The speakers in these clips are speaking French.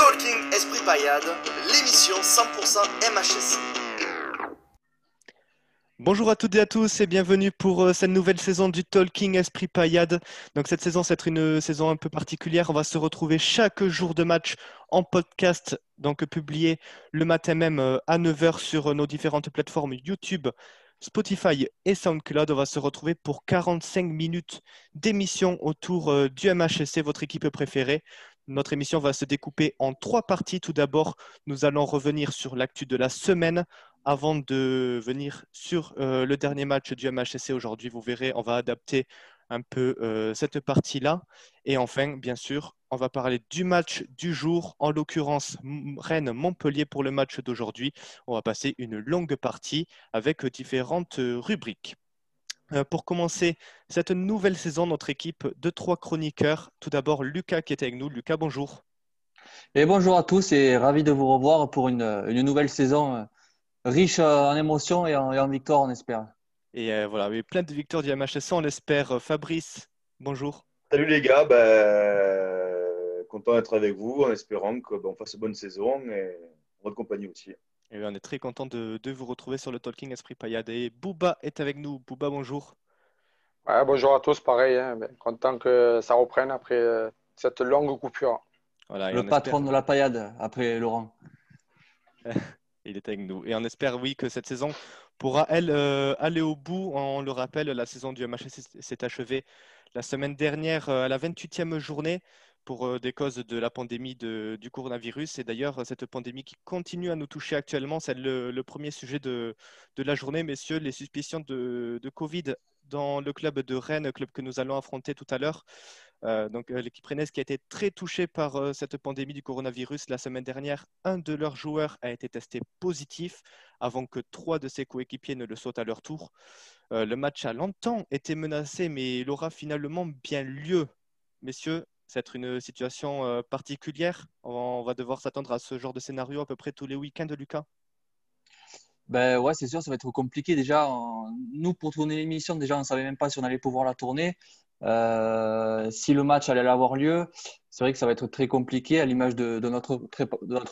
Talking Esprit Payade, l'émission 100% MHSC. Bonjour à toutes et à tous et bienvenue pour euh, cette nouvelle saison du Talking Esprit Payade. Donc cette saison, c'est une saison un peu particulière. On va se retrouver chaque jour de match en podcast, donc publié le matin même euh, à 9h sur nos différentes plateformes YouTube, Spotify et SoundCloud. On va se retrouver pour 45 minutes d'émission autour euh, du MHSC, votre équipe préférée. Notre émission va se découper en trois parties. Tout d'abord, nous allons revenir sur l'actu de la semaine avant de venir sur euh, le dernier match du MHSC aujourd'hui. Vous verrez, on va adapter un peu euh, cette partie-là. Et enfin, bien sûr, on va parler du match du jour, en l'occurrence Rennes-Montpellier pour le match d'aujourd'hui. On va passer une longue partie avec différentes rubriques. Euh, pour commencer cette nouvelle saison, notre équipe de trois chroniqueurs. Tout d'abord, Lucas qui est avec nous. Lucas, bonjour. Et bonjour à tous et ravi de vous revoir pour une, une nouvelle saison euh, riche en émotions et en, victoires, on espère. Et euh, voilà, plein de victoires du MHS, on l'espère. Fabrice, bonjour. Salut les gars, ben, content d'être avec vous en espérant qu'on fasse une bonne saison et votre compagnie aussi. Et on est très content de, vous retrouver sur le Talking Esprit Payade. Et Bouba est avec nous. Bouba, bonjour. bonjour à tous, pareil. Hein. Ben, content que ça reprenne après euh, cette longue coupure. le patron de la paillade après Laurent. Il est avec nous. Et on espère, oui, que cette saison pourra, elle, euh, aller au bout. On le rappelle, la saison du MHS s'est achevée la semaine dernière euh, à la 28e journée pour euh, des causes de la pandémie du coronavirus. Et d'ailleurs, cette pandémie qui continue à nous toucher actuellement, c'est le, premier sujet de, la journée, messieurs, les suspicions de, Covid dans le club de Rennes, club que nous allons affronter tout à l'heure. Euh, donc euh, l'équipe rennaise qui a été très touchée par cette pandémie du coronavirus la semaine dernière, un de leurs joueurs a été testé positif avant que trois de ses coéquipiers ne le soient à leur tour. le match a longtemps été menacé, mais il aura finalement bien lieu. Messieurs, c'est une situation euh, particulière. On va devoir s'attendre à ce genre de scénario à peu près tous les week-ends, Lucas. Ben ouais, c'est sûr, ça va être compliqué. Déjà, nous, pour tourner l'émission, déjà, on ne savait même pas si on allait pouvoir la tourner. Euh, si le match allait avoir lieu, c'est vrai que ça va être très compliqué à l'image de, notre,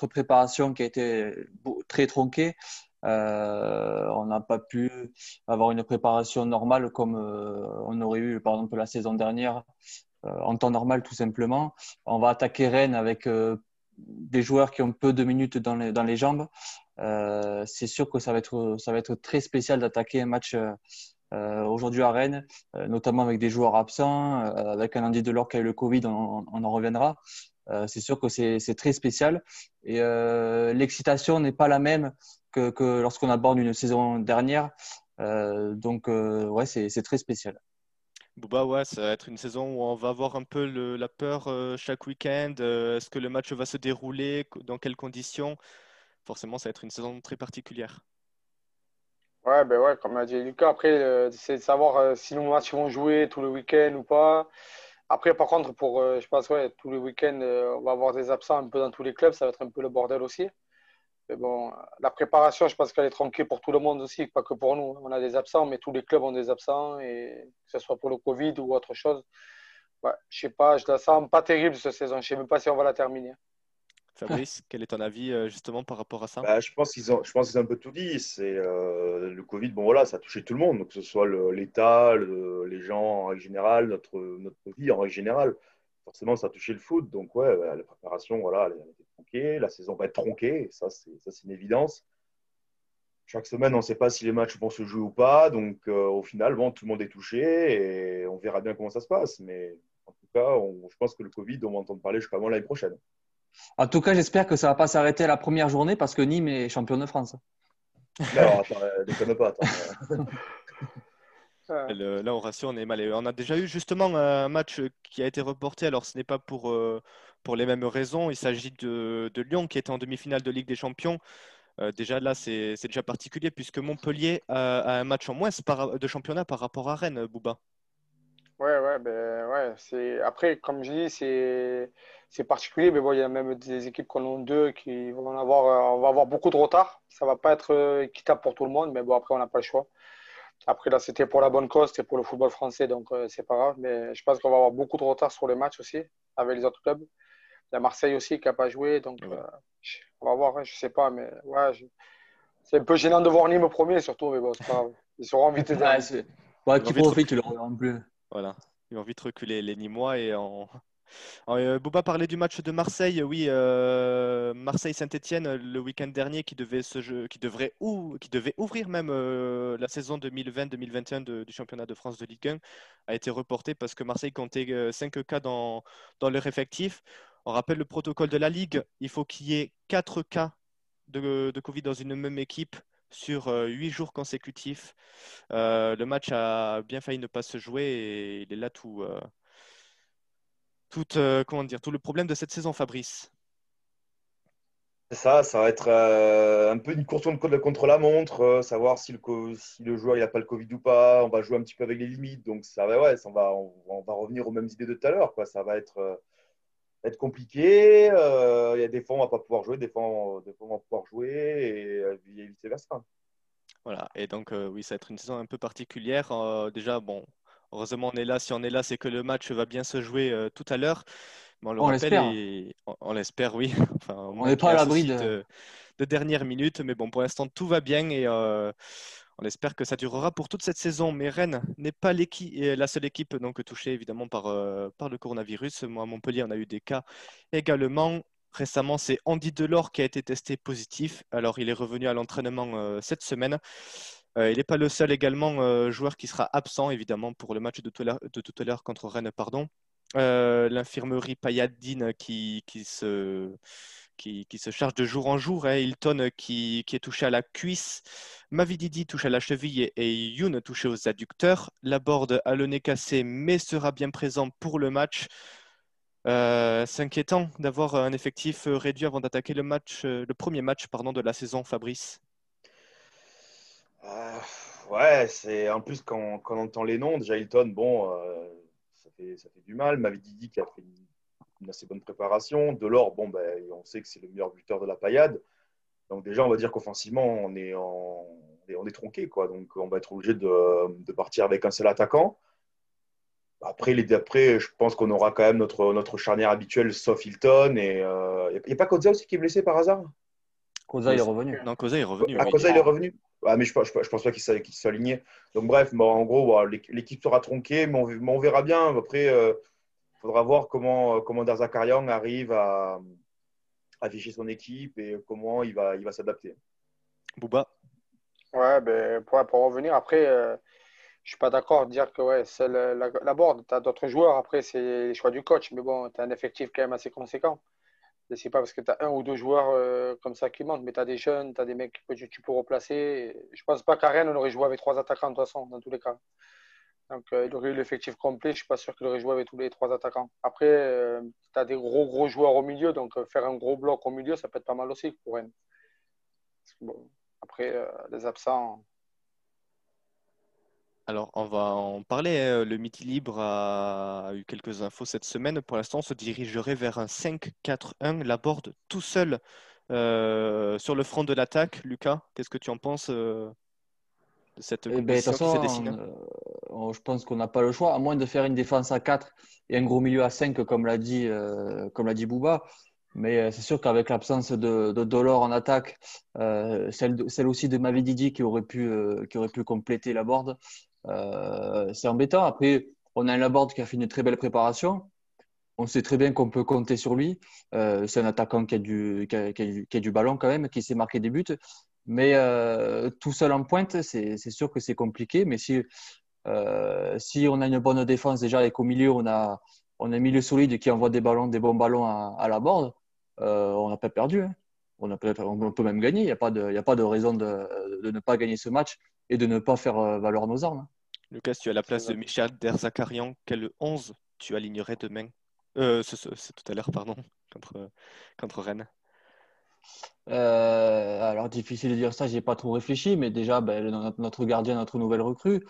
préparation qui a été très tronquée. Euh, on n'a pas pu avoir une préparation normale comme on aurait eu, par exemple, la saison dernière en temps normal tout simplement. On va attaquer Rennes avec euh, des joueurs qui ont peu de minutes dans les, dans les jambes. Euh, c'est sûr que ça va être, ça va être très spécial d'attaquer un match aujourd'hui à Rennes, notamment avec des joueurs absents, avec un Andy Delors qui a eu le Covid, on, en reviendra. c'est sûr que c'est très spécial et l'excitation n'est pas la même que, que lorsqu'on aborde une saison dernière. donc, ouais, c'est très spécial. Bouba, ouais, ça va être une saison où on va avoir un peu la peur euh, chaque week-end. Euh, est-ce que le match va se dérouler Dans quelles conditions? Forcément, ça va être une saison très particulière. Ouais, ben ouais, comme a dit Lucas, après, euh, c'est de savoir si nos matchs vont jouer tout le week-end ou pas. Après, par contre, pour, je pense, ouais, tous les week-ends, on va avoir des absents un peu dans tous les clubs. Ça va être un peu le bordel aussi. Mais bon, la préparation, je pense qu'elle est tranquille pour tout le monde aussi, pas que pour nous. On a des absents, mais tous les clubs ont des absents, et que ce soit pour le Covid ou autre chose. Ouais, je sais pas, je la sens pas terrible cette saison. Je sais même pas si on va la terminer. Fabrice, quel est ton avis euh, justement par rapport à ça? Bah, Je pense qu'ils ont, je pense qu'ils ont un peu tout dit. C'est euh, le Covid. Bon voilà, ça a touché tout le monde, que ce soit l'État, les gens en règle générale, notre notre vie en règle générale. Forcément, ça a touché le foot. Donc ouais, la préparation, voilà, elle, la saison va être tronquée, ça c'est une évidence. Chaque semaine, on ne sait pas si les matchs vont se jouer ou pas. Donc euh, au final, bon, tout le monde est touché et on verra bien comment ça se passe. Mais en tout cas, je pense que le Covid, on va entendre parler jusqu'à l'année prochaine. En tout cas, j'espère que ça ne va pas s'arrêter à la première journée parce que Nîmes est champion de France. Non, attends, euh, déconne pas. là, on rassure, on est mal. On a déjà eu justement un match qui a été reporté. Alors, ce n'est pas pour, euh, pour les mêmes raisons. Il s'agit de, Lyon qui était en demi-finale de Ligue des Champions. Euh, déjà là, c'est déjà particulier puisque Montpellier a, un match en moins de championnat par rapport à Rennes, Bouba. Ouais, ouais, ben, ouais. Après, comme je dis, c'est particulier, mais bon, il y a même des équipes qu'on a deux qui vont avoir, euh, on va avoir beaucoup de retard. Ça va pas être euh, équitable pour tout le monde, mais bon, après, on n'a pas le choix. Après, là, c'était pour la bonne cause, c'était pour le football français, donc c'est pas grave. Mais je pense qu'on va avoir beaucoup de retard sur les matchs aussi avec les autres clubs. Il y a Marseille aussi qui n'a pas joué. Donc, Ouais. euh, on va voir. hein, je ne sais pas. Mais ouais, je- c'est un peu gênant de voir Nîmes au premier, surtout. Mais bon, c'est pas grave. Ils seront invités Ouais, c'est- ouais, Ils qui profite, tu le plus. Voilà. Ils vont vite reculer les Nîmois et en. en, euh, Bouba parlait du match de Marseille. Oui, euh, Marseille-Saint-Étienne le week-end dernier qui devait jeu- qui devrait ou qui devait ouvrir même euh, la saison 2020-2021 de- du championnat de France de Ligue 1 a été reporté parce que Marseille comptait 5 cas dans, dans leur effectif. On rappelle le protocole de la Ligue. Il faut qu'il y ait 4 cas de, de Covid dans une même équipe sur 8 jours consécutifs. Euh, le match a bien failli ne pas se jouer et il est là tout, euh, euh, le problème de cette saison, Fabrice. Ça, ça va être euh, un peu une course contre, contre la montre, euh, savoir si le, joueur n'a pas le Covid ou pas. On va jouer un petit peu avec les limites. Donc, ça va, ouais, on, va, revenir aux mêmes idées de tout à l'heure. Ça va être, euh, être compliqué. Euh, Il y a des fois, on ne va pas pouvoir jouer, des fois, on, des fois, on va pouvoir jouer et, euh, et vice-versa. Voilà. Et donc, euh, oui, ça va être une saison un peu particulière. Euh, déjà, bon, heureusement, on est là. Si on est là, c'est que le match va bien se jouer euh, tout à l'heure. Mais on le On rappelle, l'espère. et- on, on l'espère, oui. Enfin, On n'est pas à l'abri de- de, de dernière minute. Mais bon, pour l'instant, tout va bien et euh, on espère que ça durera pour toute cette saison. Mais Rennes n'est pas la seule équipe donc, touchée évidemment par, euh, par le coronavirus. Moi, à Montpellier, on a eu des cas également. Récemment, c'est Andy Delors qui a été testé positif. Alors, il est revenu à l'entraînement euh, cette semaine. Euh, il n'est pas le seul également joueur qui sera absent, évidemment, pour le match de tout à l'heure, contre Rennes. Pardon. L'infirmerie Payadine qui, se, qui, se charge de jour en jour. hein. Hilton qui, qui est touché à la cuisse. Mavididi touche à la cheville et, Youn touché aux adducteurs. Laborde a le nez cassé, mais sera bien présent pour le match. Euh, c'est inquiétant d'avoir un effectif euh, réduit avant d'attaquer le euh, le premier match pardon, de la saison, Fabrice. Euh, ouais, c'est en plus quand, on entend les noms, déjà Hilton, bon, euh, ça, fait, ça fait du mal. Mavididi qui a fait une, une assez bonne préparation. Delors, bon, ben, on sait que c'est le meilleur buteur de la paillade. Donc déjà, on va dire qu'offensivement, on est, en, on est, on est tronqué, quoi. Donc on va être obligé de, de partir avec un seul attaquant. Après, les, après je pense qu'on aura quand même notre, notre charnière habituelle, sauf Hilton. Et il n'y a, pas Kodza aussi qui est blessé par hasard? Koza, il est revenu. Non, Cosa est revenu. Cosa, il est revenu ah, mais je, je, je pense pas qu'il soit, soit aligné. Donc, bref, bon, en gros, l'équipe sera tronquée, mais on, mais on verra bien. Après, il euh, faudra voir comment, comment Darzakarian arrive à afficher son équipe et comment il va, il va s'adapter. Bouba Ouais, ben, pour, pour revenir, après, euh, je suis pas d'accord de dire que ouais, c'est la, board. Tu as d'autres joueurs, après, c'est les choix du coach. Mais bon, tu as un effectif quand même assez conséquent. C'est pas parce que tu as un ou deux joueurs euh, comme ça qui manquent, mais tu as des jeunes, tu as des mecs que tu, tu peux replacer. Je pense pas qu'à Rennes, on aurait joué avec trois attaquants de toute façon, dans tous les cas. Donc, euh, il aurait eu l'effectif complet. Je suis pas sûr qu'il aurait joué avec tous les trois attaquants. Après, euh, tu as des gros, gros joueurs au milieu. Donc, euh, faire un gros bloc au milieu, ça peut être pas mal aussi pour Rennes. Après, les absents. Alors, on va en parler. hein. Le Midi Libre a eu quelques infos cette semaine. Pour l'instant, on se dirigerait vers un 5-4-1. Laborde tout seul sur le front de l'attaque. Lucas, qu'est-ce que tu en penses cette Eh ben, de toute qui façon, se dessine euh, je pense qu'on n'a pas le choix, à moins de faire une défense à 4 et un gros milieu à 5, comme l'a dit, euh, comme l'a dit Bouba. Mais euh, c'est sûr qu'avec l'absence de, de Dolor en attaque, euh, celle, de- celle aussi de Mavididi qui aurait pu, euh, qui aurait pu compléter la board, c'est embêtant. Après, on a un Laborde qui a fait une très belle préparation. On sait très bien qu'on peut compter sur lui. C'est un attaquant qui a, du, qui, a, qui, a, du- qui a du ballon quand même, qui sait marquer des buts. Mais euh, tout seul en pointe, c'est sûr que c'est compliqué. Mais si, euh, si on a une bonne défense déjà et qu'au milieu, on a, on a un milieu solide qui envoie des ballons, des bons ballons à, à la board, euh, on n'a pas perdu. Hein. On, a peut on peut même gagner. Il n'y a, pas de- y a pas de raison de, de ne pas gagner ce match et de ne pas faire euh, valoir nos armes. hein. Lucas, tu as la place de Michel Derzakarian. Quel 11 tu alignerais demain? Euh, C'est tout à l'heure, pardon, contre, contre Rennes. Euh, alors, difficile de dire ça, j'ai pas trop réfléchi, mais déjà, ben, notre, notre gardien, notre nouvelle recrue.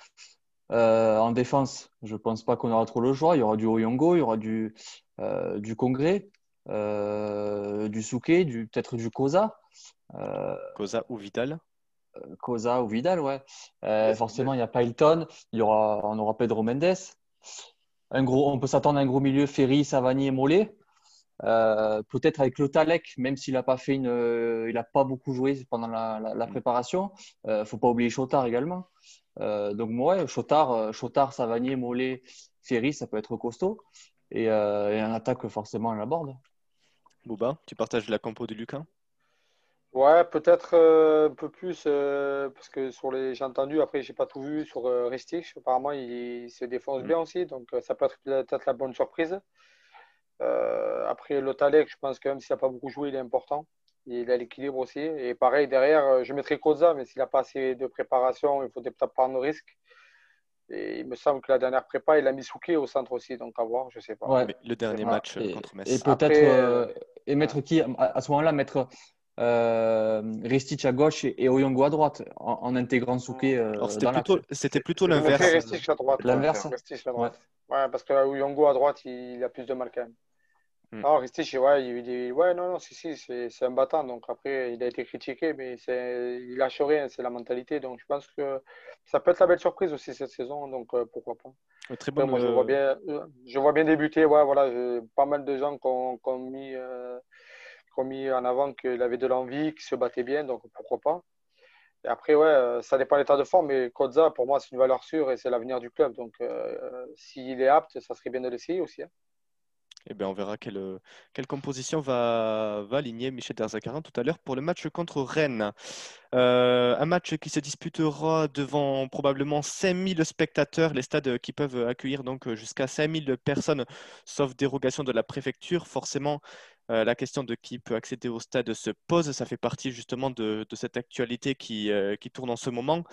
Euh, en défense, je pense pas qu'on aura trop le choix. Il y aura du Oyongo, il y aura du, euh, du Congrès, euh, du Souquet, du, peut-être du Cosa. Cosa ou Vidal? Cosa ou Vidal, ouais. Forcément, il n'y a il y aura, on aura Pedro Mendes. Un gros, on peut s'attendre à un gros milieu, Ferry, Savani et Mollet. Euh, peut-être avec le Talek, même s'il n'a pas fait une, il a pas beaucoup joué pendant la, la, Mm. préparation. Euh, faut pas oublier Chotard également. Euh, donc ouais, Chotard, Chotard, Savanier, Mollet, Ferry, ça peut être costaud. Et, euh, et un attaque forcément à la borde. Bouba, tu partages la compo de Lucas Ouais, peut-être euh, un peu plus, euh, parce que sur les, j'ai entendu, après, j'ai pas tout vu sur euh, Ristich. Apparemment, il, il se défonce Mm. bien aussi, donc euh, ça peut être peut-être la bonne surprise. Euh, après, Lotalek, je pense que même s'il n'a pas beaucoup joué, il est important. Il a l'équilibre aussi. Et pareil, derrière, euh, je mettrais Koza, mais s'il n'a pas assez de préparation, il faut peut-être prendre le risque. Et il me semble que la dernière prépa, il a mis Souké au centre aussi, donc à voir, je sais pas. Ouais. Le dernier match euh, Et, contre Metz. et peut-être Après, euh, et mettre qui à, à ce moment-là mettre euh, Ristich à gauche et, et Oyongo à droite en, en intégrant Souké euh, c'était plutôt, c'était plutôt l'inverse. Ristich à droite. L'inverse. ouais. Ristich à droite. Ouais, parce que Uyongo à droite, il a plus de mal quand même. Hmm. Non, Ristich, ouais, il, il- ouais, non, non, si, si, c'est un battant. Donc après, il a été critiqué, mais c'est, il lâche rien, c'est la mentalité. Donc je pense que ça peut être la belle surprise aussi cette saison. Donc euh, pourquoi pas. Euh, Très moi, je euh, vois bien, euh, je vois bien débuter. Ouais, voilà, pas mal de gens qui ont, mis, euh, mis en avant qu'il avait de l'envie, qu'il se battait bien. Donc pourquoi pas. Et après, ouais, euh, ça dépend de l'état de forme, mais Koza, pour moi, c'est une valeur sûre et c'est l'avenir du club. Donc, euh, s'il est apte, ça serait bien de l'essayer aussi. hein. Eh bien, on verra quelle, euh, composition va, aligner Michel Derzakarin tout à l'heure pour le match contre Rennes. Euh, un match qui se disputera devant probablement 5000 spectateurs, les stades qui peuvent accueillir donc jusqu'à 5000 personnes, sauf dérogation de la préfecture. Forcément, euh, la question de qui peut accéder au stade se pose. Ça fait partie justement de, cette actualité qui, euh, qui tourne en ce moment.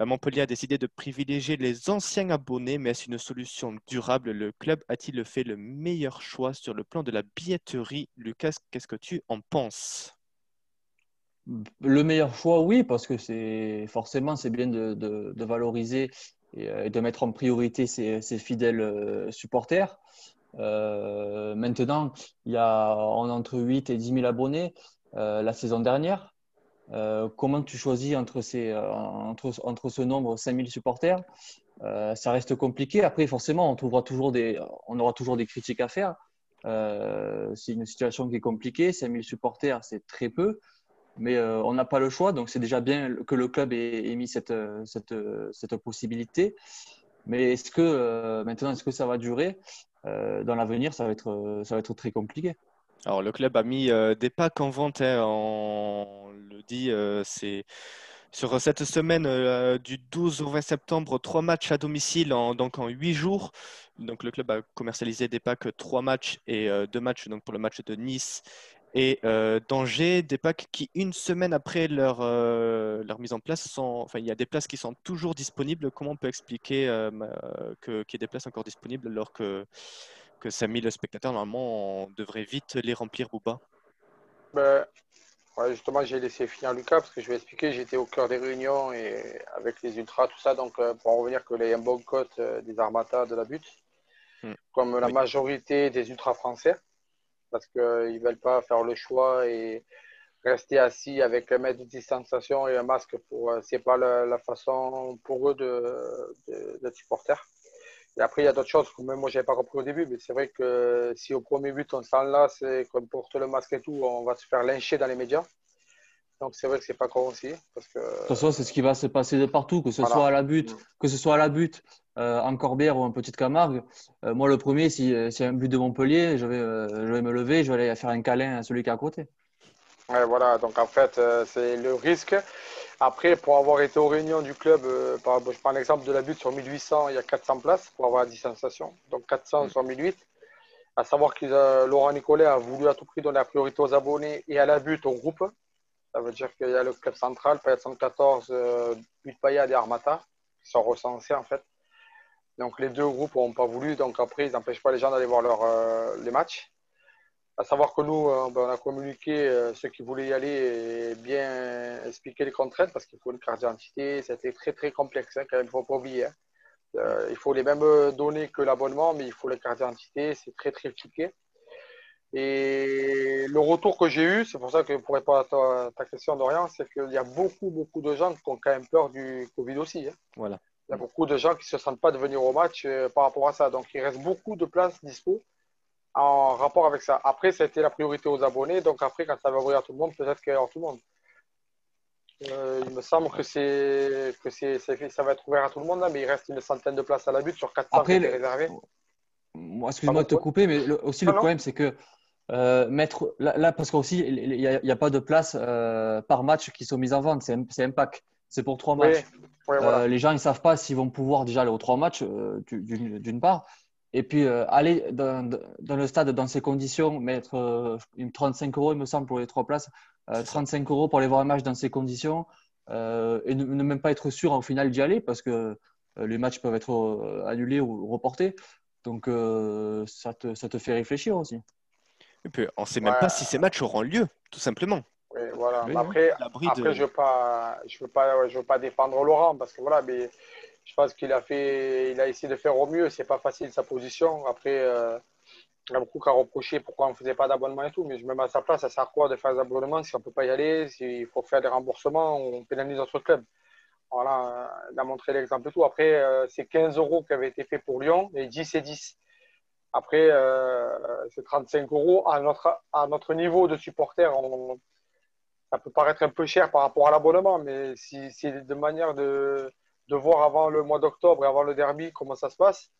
Euh, Montpellier a décidé de privilégier les anciens abonnés, mais est-ce une solution durable? Le club a-t-il fait le meilleur choix sur le plan de la billetterie? Lucas, qu'est-ce que tu en penses? Le meilleur choix, oui, parce que c'est forcément c'est bien de, valoriser et, de mettre en priorité ses, fidèles supporters. Euh, maintenant, il y a on a entre 8 et 10 000 abonnés euh, la saison dernière. Euh, comment tu choisis entre, ces, entre, entre ce nombre, 5 000 supporters? Ça reste compliqué. Après, forcément, on, trouvera toujours des, on aura toujours des critiques à faire. C'est une situation qui est compliquée. 5 000 supporters, c'est très peu mais on n'a pas le choix. Donc, c'est déjà bien que le club ait, mis cette, cette, cette possibilité. Mais est-ce que maintenant, est-ce que ça va durer? Dans l'avenir, ça, va être, euh, ça va être très compliqué. Alors, le club a mis euh, des packs en vente, hein, on le dit, euh, c'est sur cette semaine euh, du 12 au 20 septembre, trois matchs à domicile en, donc en huit jours. Donc, le club a commercialisé des packs trois matchs et euh, deux matchs donc pour le match de Nice et euh, d'Angers, des packs qui, une semaine après leur, euh, leur mise en place, sont, enfin, il y a des places qui sont toujours disponibles. Comment on peut expliquer euh, que- qu'il y ait des places encore disponibles alors que, que 5000 spectateurs, normalement, on devrait vite les remplir ou pas? Ben, ouais, justement, j'ai laissé finir Lucas parce que je vais expliquer. J'étais au cœur des réunions et avec les ultras, tout ça. Donc, euh, pour en revenir que les un euh, des armatas de la butte, Hmm. comme la Oui. majorité des ultras français, parce qu'ils ne veulent pas faire le choix et rester assis avec un mètre de distanciation et un masque. Pour, euh, c'est pas la, la façon pour eux de, de, d'être supporters. Et après, il y a d'autres choses que même moi, je n'avais pas compris au début, mais c'est vrai que si au premier but, on s'enlace et qu'on porte le masque et tout, on va se faire lyncher dans les médias. Donc, c'est vrai que c'est pas con aussi. Parce que, De toute façon, c'est ce qui va se passer de partout, que ce Voilà. soit à la butte, Mm. que ce soit à la butte, en Corbière ou en Petite Camargue. Euh, moi, le premier, si, euh, y a un but de Montpellier, je vais, euh, je vais me lever, je vais aller faire un câlin à celui qui est à côté. Voilà, donc en fait, euh, c'est le risque. Après, pour avoir été aux réunions du club, euh, je prends l'exemple de la butte sur 1800, il y a 400 places pour avoir la distanciation. Donc 400 sur 1008. À savoir que euh, Laurent Nicolet a voulu à tout prix donner la priorité aux abonnés et à la butte au groupe. Ça veut dire qu'il y a le club central, Payet 114, euh, But Payet et Armata, qui sont recensés en fait. Donc les deux groupes n'ont pas voulu, donc après, ils n'empêchent pas les gens d'aller voir leur, euh, les matchs. À savoir que nous, euh, ben, on a communiqué euh, ceux qui voulaient y aller et bien expliquer les contraintes parce qu'il faut une carte d'identité. C'était très très complexe hein, quand même, il ne faut pas oublier. hein. Il faut les mêmes données que l'abonnement, mais il faut les cartes d'identité. C'est très très compliqué. Et le retour que j'ai eu, c'est pour ça que pour répondre à ta, ta question Dorian, c'est qu'il y a beaucoup beaucoup de gens qui ont quand même peur du Covid aussi. hein. Voilà. Il y a beaucoup de gens qui ne se sentent pas de venir au match euh, par rapport à ça. Donc, il reste beaucoup de places dispo. en rapport avec ça. Après, ça a été la priorité aux abonnés. Donc après, quand ça va ouvrir à tout le monde, peut-être qu'il y aura tout le monde. Euh, il me semble que, c'est, que c'est, ça va être ouvert à tout le monde, là, mais il reste une centaine de places à la butte sur 400 Après, qui réservées. Moi, excuse-moi de te couper, mais le- aussi le problème, c'est que euh, mettre là, là, parce qu'aussi, il n'y a, pas de place euh, par match qui sont mises en vente. C'est un, c'est pour trois matchs. oui, Euh, voilà. les gens, ils savent pas s'ils vont pouvoir déjà aller aux trois matchs, euh, du- d'une part. Et puis, euh, aller dans, dans le stade dans ces conditions, mettre euh, une 35 euros, il me semble, pour les trois places, euh, 35 euros pour aller voir un match dans ces conditions, euh, et ne, ne même pas être sûr au final d'y aller, parce que euh, les matchs peuvent être euh, annulés ou reportés. Donc, euh, ça, te, ça te fait réfléchir aussi. Et puis, on ne sait même pas si ces matchs auront lieu, tout simplement. Oui, voilà. Oui, Mais après, après je ne veux, pas, je veux, pas, je veux pas défendre Laurent parce que voilà, mais je pense qu'il a, fait, il a essayé de faire au mieux. C'est pas facile sa position. Après, euh, il y a beaucoup qui a reproché pourquoi on ne faisait pas d'abonnement et tout. Mais je me mets à sa place, ça sert à quoi de faire des abonnements si on ne peut pas y aller, s'il faut faire des remboursements, on pénalise notre club. Voilà, euh, il a montré l'exemple et tout. Après, euh, c'est 15 euros qui avaient été faits pour Lyon et 10 et 10. Après, euh, c'est 35 euros. À notre, à notre niveau de supporter, on, ça peut paraître un peu cher par rapport à l'abonnement, mais si c'est de manière de, voir avant le mois d'octobre et avant le derby comment ça se passe,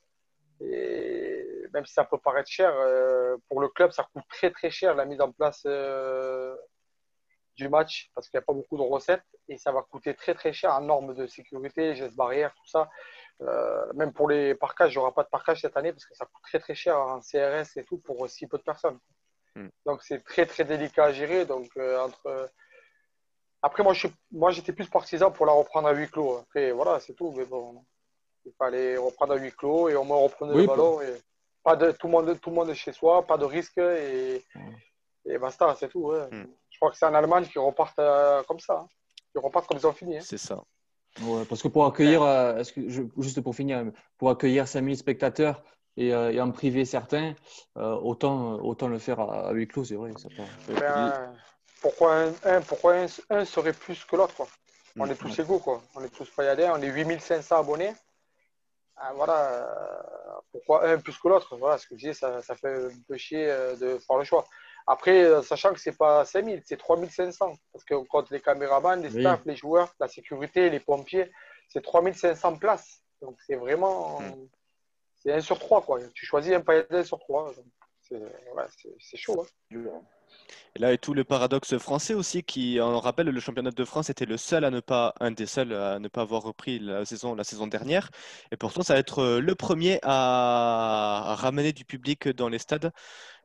et même si ça peut paraître cher, euh, pour le club, ça coûte très très cher la mise en place euh, du match parce qu'il n'y a pas beaucoup de recettes et ça va coûter très très cher en normes de sécurité, gestes barrières, tout ça. Euh, même pour les parcages, il n'y aura pas de parcage cette année parce que ça coûte très très cher en CRS et tout pour si peu de personnes. Mm. Donc c'est très très délicat à gérer. Donc euh, entre après moi je suis- moi j'étais plus partisan pour la reprendre à huis clos. Après voilà c'est tout. Mais bon il fallait reprendre à huis clos et au moins reprendre Oui, le ballon et pas de tout le monde tout le monde est chez soi, pas de risque et et basta c'est tout. ouais. Mm. Je crois que c'est en Allemagne qui repartent euh, comme ça. hein. Ils repartent comme ils ont fini. hein. C'est ça. Ouais, parce que pour accueillir, euh, est-ce que je- juste pour finir, pour accueillir 5000 spectateurs et, euh, et en priver certains, euh, autant, autant le faire à, à huis clos, c'est vrai. ça peut- Ben, pourquoi un, un- pourquoi un, un serait plus que l'autre On est tous égaux quoi. On est tous payadins, on est 8500 abonnés. Ah, voilà. Pourquoi un plus que l'autre Voilà ce que je disais, ça, ça fait un peu chier euh, de faire le choix. Après, sachant que c'est pas 5000, c'est 3500 parce qu'on compte les caméramans, les Oui. staffs, les joueurs, la sécurité, les pompiers, c'est 3500 places. Donc c'est vraiment. C'est un sur trois quoi. Tu choisis un payadin sur trois. Donc, C'est chaud. hein. Et là est tout le paradoxe français aussi, qui, on rappelle, le championnat de France était le seul à ne pas, un des seuls à ne pas avoir repris la saison, la saison dernière. Et pourtant, ça va être euh, le premier à, ramener du public dans les stades.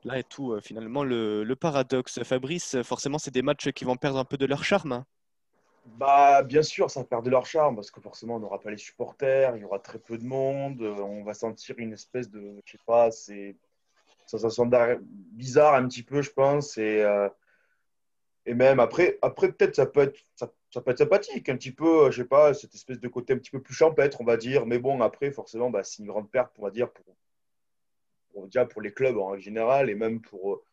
Là est tout, euh, finalement, le, le paradoxe. Fabrice, forcément, c'est des matchs qui vont perdre un peu de leur charme. Bah, bien sûr, ça perd de leur charme parce que forcément, on n'aura pas les supporters, il y aura très peu de monde, euh, on va sentir une espèce de, je sais pas, c'est sensation bizarre un petit peu, je pense. Et, euh, et même après, après peut-être ça peut être, ça, peut être sympathique, un petit peu, je sais pas, cette espèce de côté un petit peu plus champêtre, on va dire. Mais bon, après, forcément, bah, c'est une grande perte, on va dire, pour, pour, pour les clubs en général et même pour, euh,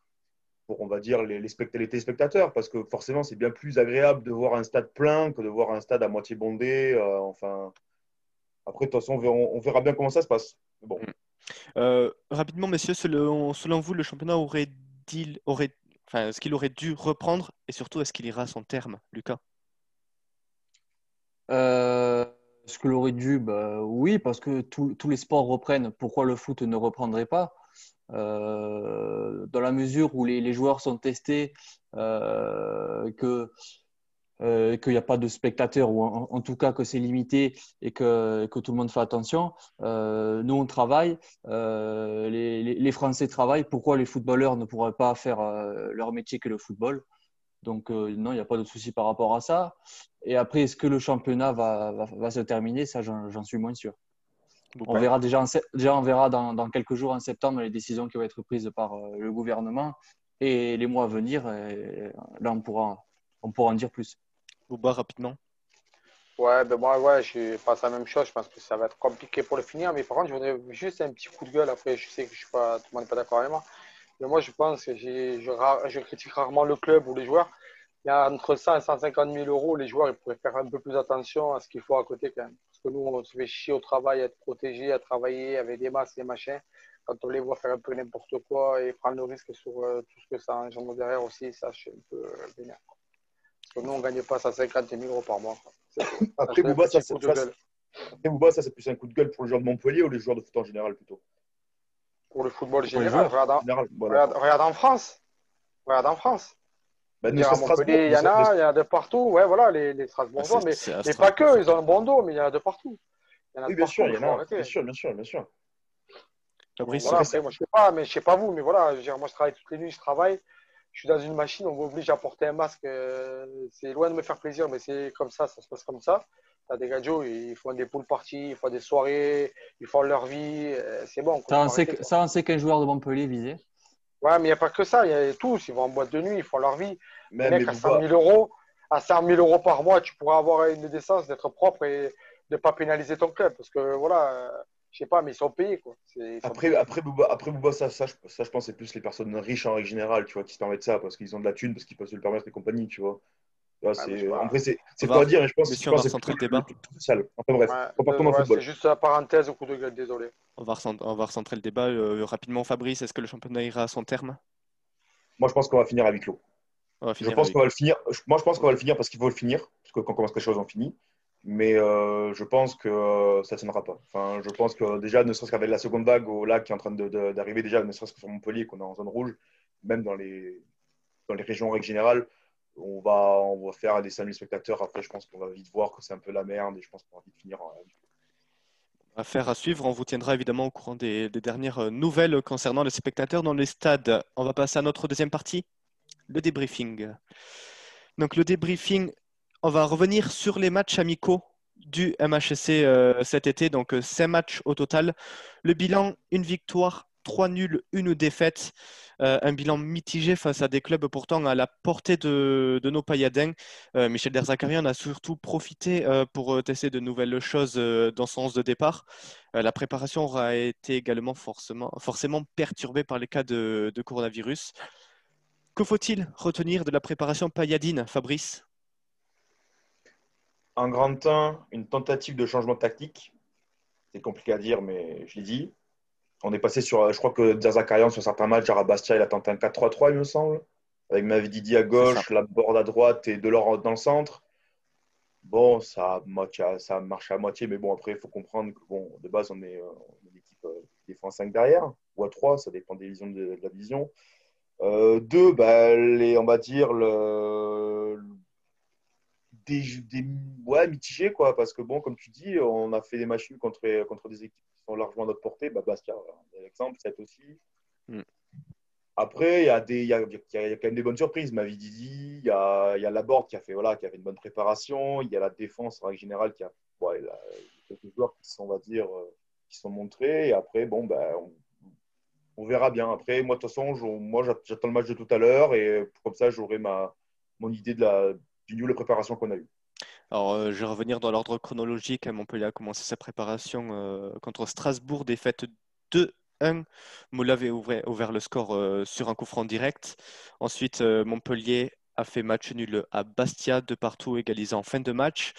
pour on va dire, les, les, spect- les téléspectateurs, parce que forcément, c'est bien plus agréable de voir un stade plein que de voir un stade à moitié bondé. euh, enfin, après, de toute façon, on verra, on verra bien comment ça se passe. Bon. Euh, rapidement, messieurs, selon, selon vous, le championnat aurait dit, aurait, enfin, est-ce qu'il aurait dû reprendre et surtout, est-ce qu'il ira à son terme, Lucas? Euh, Est-ce que l'aurait dû? Bah, Oui, parce que tous tous les sports reprennent. Pourquoi le foot ne reprendrait pas? Euh, Dans la mesure où les, joueurs sont testés, euh, que euh, qu'il n'y a pas de spectateurs, ou en, tout cas que c'est limité et que, que tout le monde fait attention. Euh, nous, on travaille, les, Français travaillent. Pourquoi les footballeurs ne pourraient pas faire leur métier que le football? Donc, non, il n'y a pas de souci par rapport à ça. Et après, est-ce que le championnat va, va, va se terminer? Ça, j'en suis moins sûr. On verra déjà, en déjà on verra dans, dans quelques jours, en septembre, les décisions qui vont être prises par euh, le gouvernement et les mois à venir. et là, on pourra, on pourra en dire plus. Bouba, rapidement. Ouais, ben moi, ouais, je pense la même chose. Je pense que ça va être compliqué pour le finir. Mais par contre, je voudrais juste un petit coup de gueule. Après, je sais que je suis pas, tout le monde n'est pas d'accord avec moi. Mais moi, je pense que je, je critique rarement le club ou les joueurs. Il y a entre 100 et 150 000 euros. Les joueurs, ils pourraient faire un peu plus attention à ce qu'il faut à côté quand même. Que nous, on se fait chier au travail, à être protégé, à travailler avec des masques, des machins. quand on les voit faire un peu n'importe quoi et prendre le risque sur euh, tout ce que ça engendre derrière aussi, ça, je suis un peu euh, vénère. Parce que nous, on ne gagne pas 150 000 euros par mois. Après, Bouba, ça, c'est plus un coup de gueule pour les joueurs de Montpellier ou les joueurs de foot en général plutôt? Pour le football général. Regarde, en, regarde, en France. Regarde en France. Ben, il y a Montpellier, il y en a, il y en a de partout. Ouais, voilà, les, les Strasbourgeois, ah, mais, mais pas que, ils ont un bon dos, mais il y en a de partout. Il y en a oui, bien sûr, il y en a. Bien sûr, bien sûr, bien sûr. Fabrice, voilà, après, moi, je sais pas, mais je sais pas vous, mais voilà, je moi, je travaille toutes les nuits, je travaille. Je suis dans une machine, on m'oblige à porter un masque. Euh, c'est loin de me faire plaisir, mais c'est comme ça, ça se passe comme ça. T'as des gadgets, ils font des poules parties, ils font des soirées, ils font leur vie. Euh, c'est bon. Ça, on sait, ça, on sait qu'un joueur de Montpellier visé. Ouais, mais il n'y a pas que ça. Il y a tous. Ils vont en boîte de nuit, ils font leur vie. Mais, mec, à 100 000 euros, à 100 000 euros par mois, tu pourras avoir une décence d'être propre et de ne pas pénaliser ton club. Parce que voilà, je sais pas, mais ils sont payés. Quoi. après, après, Bouba, après Bouba, ça, ça, ça, je pense, c'est plus les personnes riches en règle générale, tu vois, qui se permettent ça parce qu'ils ont de la thune, parce qu'ils peuvent se le permettre et compagnie, tu vois. Ouais, ah, après, c'est pas à dire, mais je pense que c'est le débat. Enfin bref, ouais, C'est juste la parenthèse au coup de gueule, désolé. On va, on va recentrer le débat euh, rapidement. Fabrice, est-ce que le championnat ira à son terme? Moi, je pense qu'on va finir à huis clos. Je pense qu'on va le finir. Moi, je pense qu'on va le finir parce qu'il faut le finir, parce que quand on commence quelque chose, on finit mais euh, je pense que euh, ça ne tiendra pas. Enfin, je pense que déjà, ne serait-ce qu'avec la seconde vague au lac qui est en train d'arriver, déjà, ne serait-ce que sur Montpellier, qu'on est en zone rouge, même dans les, dans les régions en règle générale, on va, on va faire des 5000 spectateurs. Après, je pense qu'on va vite voir que c'est un peu la merde et je pense qu'on va vite finir. Affaire à suivre. On vous tiendra évidemment au courant des, dernières euh, nouvelles concernant les spectateurs dans les stades. On va passer à notre deuxième partie, le débriefing. Donc le débriefing on va revenir sur les matchs amicaux du MHSC euh, cet été. Donc, 5 euh, matchs au total. Le bilan, une victoire, 3 nuls, une défaite. Euh, un bilan mitigé face à des clubs pourtant à la portée de, nos pailladins. Michel Derzakarian a surtout profité pour tester de nouvelles choses dans son 11 de départ. la préparation aura été également forcément, perturbée par les cas de, coronavirus. Que faut-il retenir de la préparation pailladine, Fabrice? Un grand temps, une tentative de changement tactique. C'est compliqué à dire, mais je l'ai dit. On est passé sur, je crois que Zakarian, sur certains matchs, à Bastia, il a tenté un 4-3-3, il me semble, avec Mavididi à gauche, la borde à droite et Delors dans le centre. Bon, ça, ça a marché à moitié, mais bon, après, il faut comprendre que bon, de base, on est, euh, une équipe euh, qui défend 5 derrière, ou à 3, ça dépend des visions de, la vision. Euh, deux, bah, les, on va dire, le, des, des ouais, mitigés, quoi, parce que bon, comme tu dis, on a fait des matchs contre, contre des équipes qui sont largement à notre portée. Bah, Bastia, l'exemple, c'est aussi. Mm. Après, il y, a des, il, y a, il y a quand même des bonnes surprises. Mavididi, il y a, il y a Laborde qui a fait voilà, qui avait une bonne préparation. Il y a la défense en règle générale qui a ouais, a quelques joueurs qui sont, on va dire, euh, qui sont montrés. Et après, bon, ben, on, on verra bien. Après, moi, de toute façon, moi, j'attends le match de tout à l'heure et comme ça, j'aurai ma mon idée de la, du niveau qu'on a eu. Alors, euh, je vais revenir dans l'ordre chronologique. Montpellier a commencé sa préparation euh, contre Strasbourg, défaite 2-1. Moula avait ouvert, ouvert, le score euh, sur un coup franc direct. Ensuite, Montpellier a fait match nul à Bastia, de partout, égalisant en fin de match.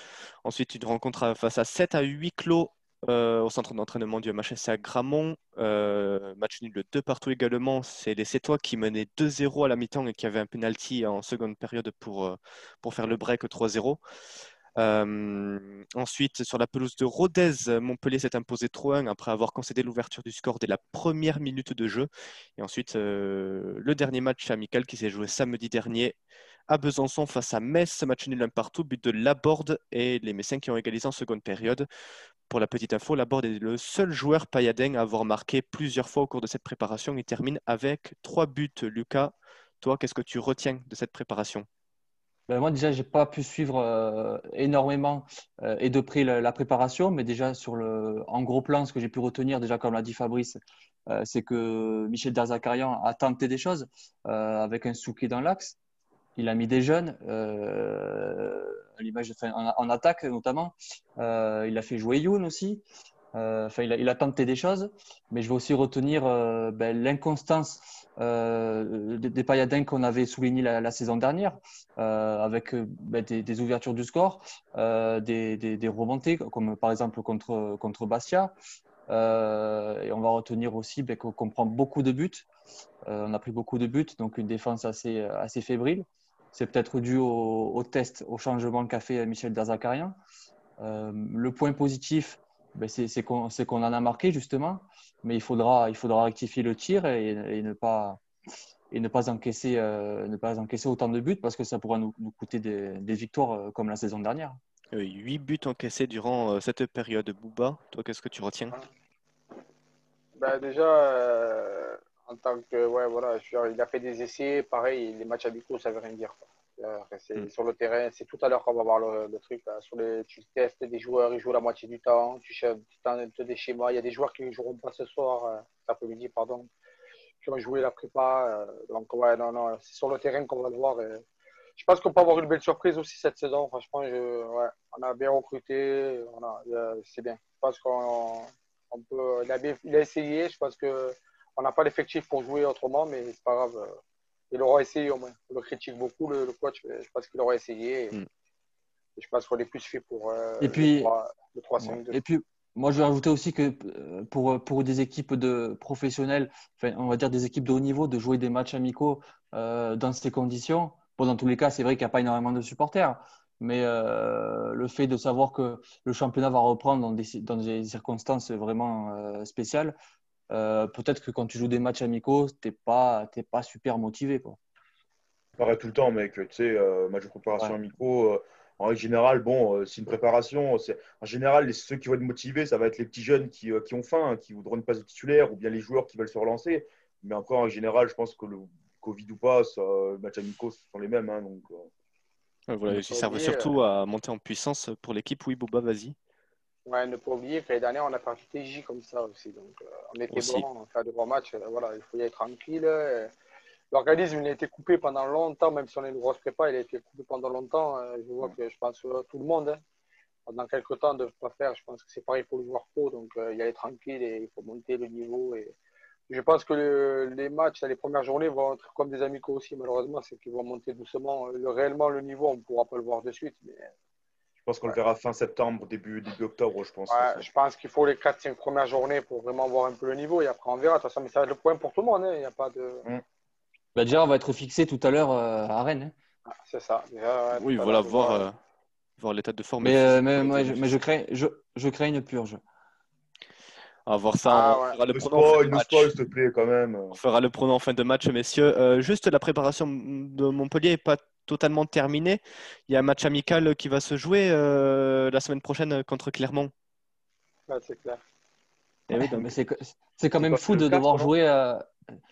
Ensuite, une rencontre face à 7 à 8 clos euh, au centre d'entraînement du MHSC à Gramont. Euh, match nul de deux partout également. C'est les Sétois qui menaient 2-0 à la mi-temps et qui avaient un penalty en seconde période pour, euh, pour faire le break 3-0. ensuite, sur la pelouse de Rodez, Montpellier s'est imposé 3-1 après avoir concédé l'ouverture du score dès la première minute de jeu. Et ensuite, le dernier match amical qui s'est joué samedi dernier à Besançon face à Metz, match nul un partout, but de Laborde et les Messins qui ont égalisé en seconde période. Pour la petite info, Laborde est le seul joueur pailladin à avoir marqué plusieurs fois au cours de cette préparation. Il termine avec trois buts. Lucas, toi, qu'est-ce que tu retiens de cette préparation? Ben moi, déjà, je n'ai pas pu suivre euh, énormément euh, et de près la, préparation, mais déjà, sur le, en gros plan, ce que j'ai pu retenir, déjà, comme l'a dit Fabrice, euh, c'est que Michel Derzakarian a tenté des choses avec un Souki dans l'axe il a mis des jeunes, euh, l'image en, attaque notamment. Euh, il a fait jouer Youn aussi. Euh, enfin, il, a, tenté des choses, mais je vais aussi retenir ben, l'inconstance des, des Payadins qu'on avait souligné la, saison dernière, avec ben, des, ouvertures du score, des, des, remontées, comme par exemple contre, contre Bastia. et on va retenir aussi ben, qu'on prend beaucoup de buts. on a pris beaucoup de buts, donc une défense assez, assez fébrile. C'est peut-être dû au, test, au changement qu'a fait Michel Dazakarian. le point positif, ben, c'est qu'on en a marqué justement, mais il faudra, il faudra rectifier le tir et, ne pas et ne pas encaisser euh, ne pas encaisser autant de buts parce que ça pourra nous, coûter des, victoires euh, comme la saison dernière. Huit buts encaissés durant euh, cette période. Bouba, toi, qu'est-ce que tu retiens? Ben, Déjà, en tant que ouais voilà, il a fait des essais, pareil, les matchs amicaux, ça veut rien dire. C'est hmm. sur le terrain, c'est tout à l'heure qu'on va voir le, truc. Sur les, tu testes des joueurs, ils jouent la moitié du temps, tu cherches des schémas. Il y a des joueurs qui ne joueront pas ce soir, euh, cet après-midi, pardon, qui ont joué la prépa. Euh, donc, ouais, non, non, c'est sur le terrain qu'on va le voir. je pense qu'on peut avoir une belle surprise aussi cette saison. Franchement, ouais, on a bien recruté, c'est bien. Je pense qu'on peut. Il a, il a essayé, je pense qu'on n'a pas l'effectif pour jouer autrement, mais c'est pas grave il aura essayé au moins. On le critique beaucoup, le, coach, je pense qu'il aura essayé. Et, mm. je pense qu'on est plus fait pour euh, et puis, le 3, 5 2 Et puis, moi, je vais rajouter aussi que euh, pour, pour des équipes de professionnels, enfin, on va dire des équipes de haut niveau, de jouer des matchs amicaux euh, dans ces conditions, bon, dans tous les cas, c'est vrai qu'il n'y a pas énormément de supporters. Mais le fait de savoir que le championnat va reprendre dans des, dans des circonstances vraiment spéciales, euh, peut-être que quand tu joues des matchs amicaux, tu n'es pas, pas super motivé. Quoi. Pareil tout le temps, mec. Tu sais, euh, match de préparation amicaux, euh, en règle générale, bon, c'est une préparation. En général, ceux qui vont être motivés, ça va être les petits jeunes qui, qui ont faim, qui voudront une passe de titulaire, ou bien les joueurs qui veulent se relancer. Mais encore, en général, je pense que le Covid ou pas, les matchs amicaux ce sont les mêmes. Hein, donc, voilà, ils servent surtout à monter en puissance pour l'équipe. Oui, Boba, vas-y. Ouais, ne pas oublier que l'année dernière, on a perdu TJ comme ça aussi. Donc, euh, on était bon, on fait de bons matchs. Euh, voilà, il faut y être tranquille. Euh. L'organisme, il a été coupé pendant longtemps, même si on est une grosse prépa, il a été coupé pendant longtemps. Je vois que je pense que tout le monde, hein, pendant quelques temps, ne pas faire. Je pense que c'est pareil pour le joueur pro. Donc, il y aller tranquille et il faut monter le niveau. Et je pense que les matchs, les premières journées vont être comme des amicaux aussi, malheureusement. C'est qu'ils vont monter doucement. Le, réellement, le niveau, on ne pourra pas le voir de suite. Mais pense qu'on le verra fin septembre, début, début octobre, je pense. je pense qu'il faut les 4-5 premières journées pour vraiment voir un peu le niveau et après on verra. De toute façon, mais ça va être le point pour tout le monde. Hein. Il n'y a pas de. Mm. Bah, déjà, on va être fixé tout à l'heure euh, à Rennes. Hein. Ah, c'est ça. oui, voilà, voir, euh, voir l'état de forme. Mais, euh, mais, mais, je, crée, je, je crée une purge. On va voir ça. Ah, on fera le pronom s'il te plaît, quand même. On fera le pronom en fin de match, messieurs. juste la préparation de Montpellier n'est pas totalement terminé. Il y a un match amical qui va se jouer euh, la semaine prochaine contre Clermont. c'est clair. Eh c'est quand même fou de devoir jouer. Euh,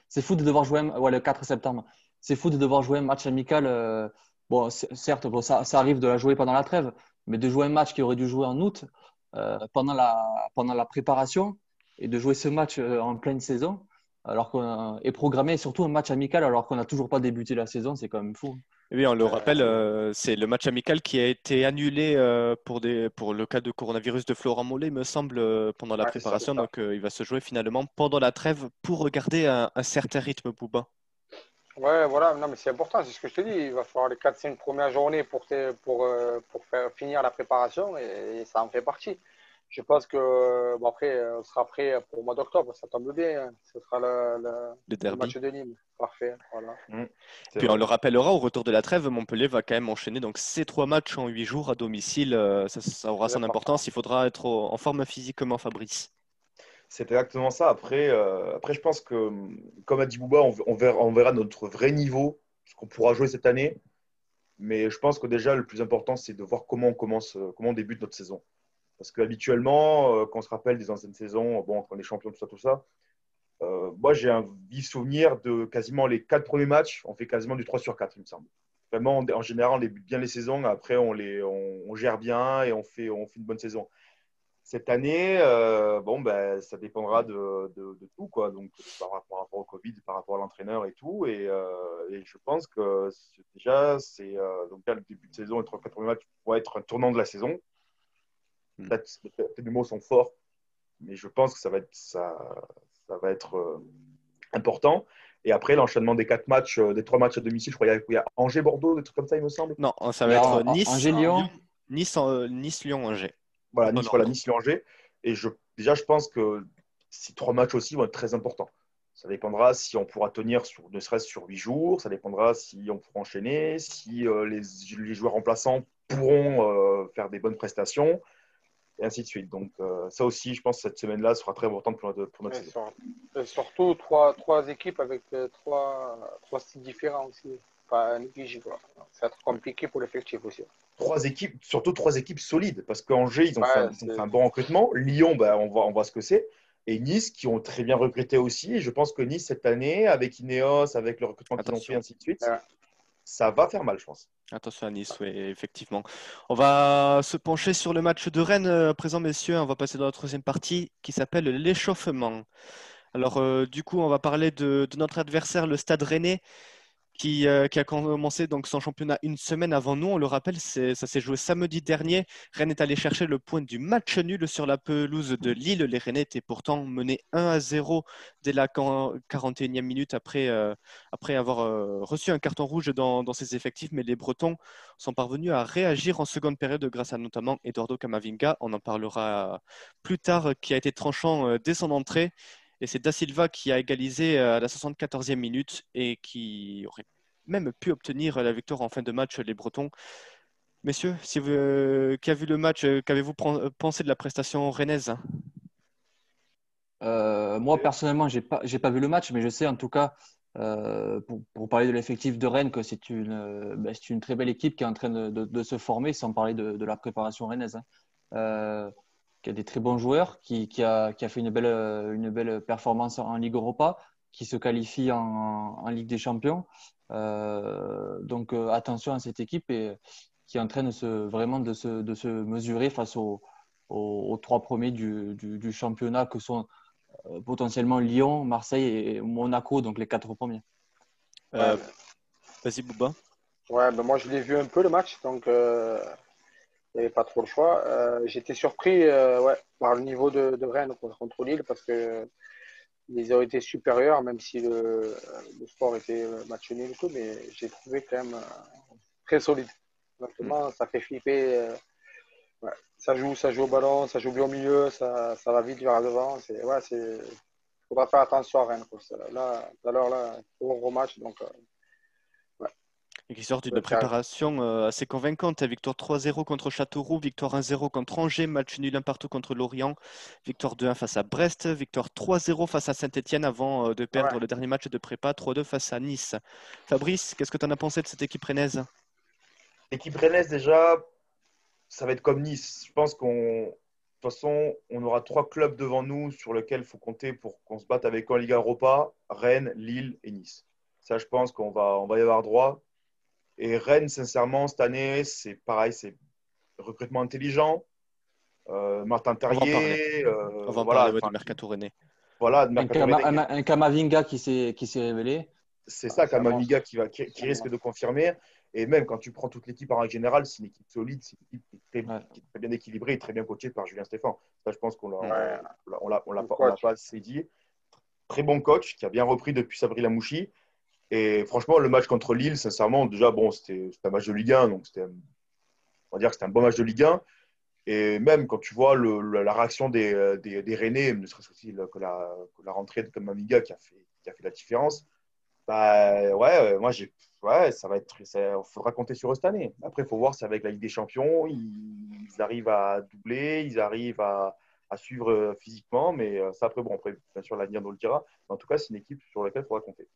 c'est fou de devoir jouer ouais, le 4 septembre. C'est fou de devoir jouer un match amical. Euh, bon, certes, bon, ça, ça, arrive de la jouer pendant la trêve, mais de jouer un match qui aurait dû jouer en août pendant, la, pendant la préparation et de jouer ce match en pleine saison, alors qu'on est programmé surtout un match amical alors qu'on n'a toujours pas débuté la saison, c'est quand même fou. Oui, on le rappelle, euh, c'est le match amical qui a été annulé euh, pour, des, pour le cas de coronavirus de Florent Mollet, me semble, euh, pendant la préparation. Donc, il va se jouer finalement pendant la trêve pour regarder un, certain rythme, Bouba. Ouais, voilà, non, mais c'est important, c'est ce que je te dis. Il va falloir les 4-5 premières journées pour, pour, pour faire finir la préparation et ça en fait partie je pense que bon après, euh, on sera prêt pour le mois d'octobre, ça tombe bien. Hein. Ce sera le, le, match de Nîmes. Parfait. Voilà. Mmh. Puis on le rappellera, au retour de la trêve, Montpellier va quand même enchaîner donc ces trois matchs en huit jours à domicile. Euh, ça, aura son importance. Il faudra être en forme physiquement, Fabrice. C'est exactement ça. Après, euh, après, je pense que, comme a dit Bouba, on, verra, on verra, notre vrai niveau, ce qu'on pourra jouer cette année. Mais je pense que déjà, le plus important, c'est de voir comment on commence, comment on débute notre saison. Parce qu'habituellement, euh, quand on se rappelle des anciennes saisons, bon, quand on est champion, tout ça, tout ça, euh, moi j'ai un vif souvenir de quasiment les quatre premiers matchs, on fait quasiment du 3 sur 4, il me semble. Vraiment, en général, on débute bien les saisons, après on, les, on, gère bien et on fait, on fait une bonne saison. Cette année, euh, bon, ben, ça dépendra de, de, tout, quoi. Donc, par, rapport au Covid, par rapport à l'entraîneur et tout. Et, je pense que déjà, c'est donc le début de saison et trois quatre premiers matchs pour être un tournant de la saison. Hmm. Peut-être les mots sont forts, mais je pense que ça va être, ça, ça va être euh, important. Et après, l'enchaînement des quatre matchs, euh, des trois matchs à domicile, je crois qu'il y, a Angers-Bordeaux, des trucs comme ça, il me semble. Non, ça va être Nice, Nice, Nice, Lyon, Angers. Voilà, Nice, voilà, Nice, Lyon, Angers. Et je, déjà, je pense que ces trois matchs aussi vont être très importants. Ça dépendra si on pourra tenir sur, ne serait-ce sur huit jours, ça dépendra si on pourra enchaîner, si euh, les, les, joueurs remplaçants pourront euh, faire des bonnes prestations, et ainsi de suite. Donc euh, ça aussi, je pense que cette semaine-là sera très importante pour notre, pour notre et saison. Et surtout, trois, trois équipes avec trois, trois styles différents aussi. Pas négligeable. Ça va être compliqué pour l'effectif aussi. Trois équipes, surtout trois équipes solides, parce qu'Angers, ils ont, ouais, fait, ils ont fait un bon recrutement. Lyon, bah, on, voit, on voit ce que c'est et Nice qui ont très bien recruté aussi. Et je pense que Nice, cette année, avec Ineos, avec le recrutement qu'ils ont fait, ainsi de suite, ouais. Ça va faire mal, je pense. Attention à Nice, oui, effectivement. On va se pencher sur le match de Rennes à présent, messieurs. On va passer dans la troisième partie qui s'appelle l'échauffement. Alors, euh, du coup, on va parler de, de, notre adversaire, le Stade Rennais. Qui, euh, qui, a commencé donc son championnat une semaine avant nous. On le rappelle, ça s'est joué samedi dernier. Rennes est allé chercher le point du match nul sur la pelouse de Lille. Les Rennais étaient pourtant menés 1 à 0 dès la 41e minute après, euh, avoir euh, reçu un carton rouge dans, dans, ses effectifs. Mais les Bretons sont parvenus à réagir en seconde période grâce à notamment Eduardo Camavinga. On en parlera plus tard, qui a été tranchant dès son entrée. Et c'est Da Silva qui a égalisé à la 74e minute et qui aurait même pu obtenir la victoire en fin de match, les Bretons. Messieurs, euh, qui a vu le match, qu'avez-vous pensé de la prestation rennaise? Euh, Moi, personnellement, je n'ai pas, vu le match, mais je sais en tout cas, euh, pour, parler de l'effectif de Rennes, que c'est une, ben, c'est une très belle équipe qui est en train de, se former, sans parler de, de la préparation rennaise. Hein qui a des très bons joueurs, qui, qui, a, qui a, fait une belle, une belle performance en Ligue Europa, qui se qualifie en, en Ligue des Champions. Euh, donc euh, attention à cette équipe et, qui est en train de se, vraiment de se, de se mesurer face aux, aux, aux trois premiers du, du, du, championnat que sont euh, potentiellement Lyon, Marseille et Monaco, donc les quatre premiers. Euh, Vas-y Bouba. Ouais, ben moi je l'ai vu un peu le match, donc il n'y avait pas trop le choix. Euh, J'étais surpris euh, ouais, par le niveau de, Rennes contre Lille parce que ils ont été supérieurs, même si le, sport était match nul et tout, mais j'ai trouvé quand même euh, très solide. Mm. ça fait flipper. Euh. Ça joue, ça joue au ballon, ça joue bien au milieu, ça, va vite vers devant. Il ouais, faudra faire attention à Rennes. Quoi. Là, tout à l'heure, là, gros match, donc euh, et qui sortent d'une préparation euh, assez convaincante. Victoire 3-0 contre Châteauroux, victoire 1-0 contre Angers, match nul un partout contre Lorient, victoire 2-1 face à Brest, victoire 3-0 face à Saint-Etienne avant euh, de perdre ouais. le dernier match de prépa, 3-2 face à Nice. Fabrice, qu'est-ce que tu en as pensé de cette équipe rennaise? L'équipe rennaise, déjà, ça va être comme Nice. Je pense qu'on. De toute façon, on aura trois clubs devant nous sur lesquels il faut compter pour qu'on se batte avec en Liga Europa Rennes, Lille et Nice. Ça, je pense qu'on va, on va y avoir droit. Et Rennes, sincèrement, cette année, c'est pareil, c'est recrutement intelligent. Euh, Martin Terrier. On va, euh, voilà, mercato René. Voilà, un, Kama, un, un, Kamavinga qui s'est révélé. C'est ça, Kamavinga qui, va, qui, qui risque de confirmer. Et même quand tu prends toute l'équipe en règle générale, c'est une équipe solide, c'est une équipe qui est, très, ouais. qui est, très, bien équilibrée et très bien coachée par Julien Stéphane. Ça, je pense qu'on l'a ouais. on l'a, on l'a, pas, pas assez dit. Très bon coach qui a bien repris depuis Sabri Lamouchi. Et franchement, le match contre Lille, sincèrement, déjà, bon, c'était un match de Ligue 1, donc c'était, on va dire que c'était un bon match de Ligue 1. Et même quand tu vois la réaction des, des, des ne serait-ce aussi que la, la rentrée de Kamamiga qui a fait, qui a fait la différence, bah ouais, moi j'ai, ouais, ça va être, il faudra compter sur eux cette année. Après, il faut voir si avec la Ligue des Champions, ils, arrivent à doubler, ils arrivent à, suivre physiquement, mais ça après, bon, après, bien sûr, l'avenir nous le dira. Mais en tout cas, c'est une équipe sur laquelle il faudra compter.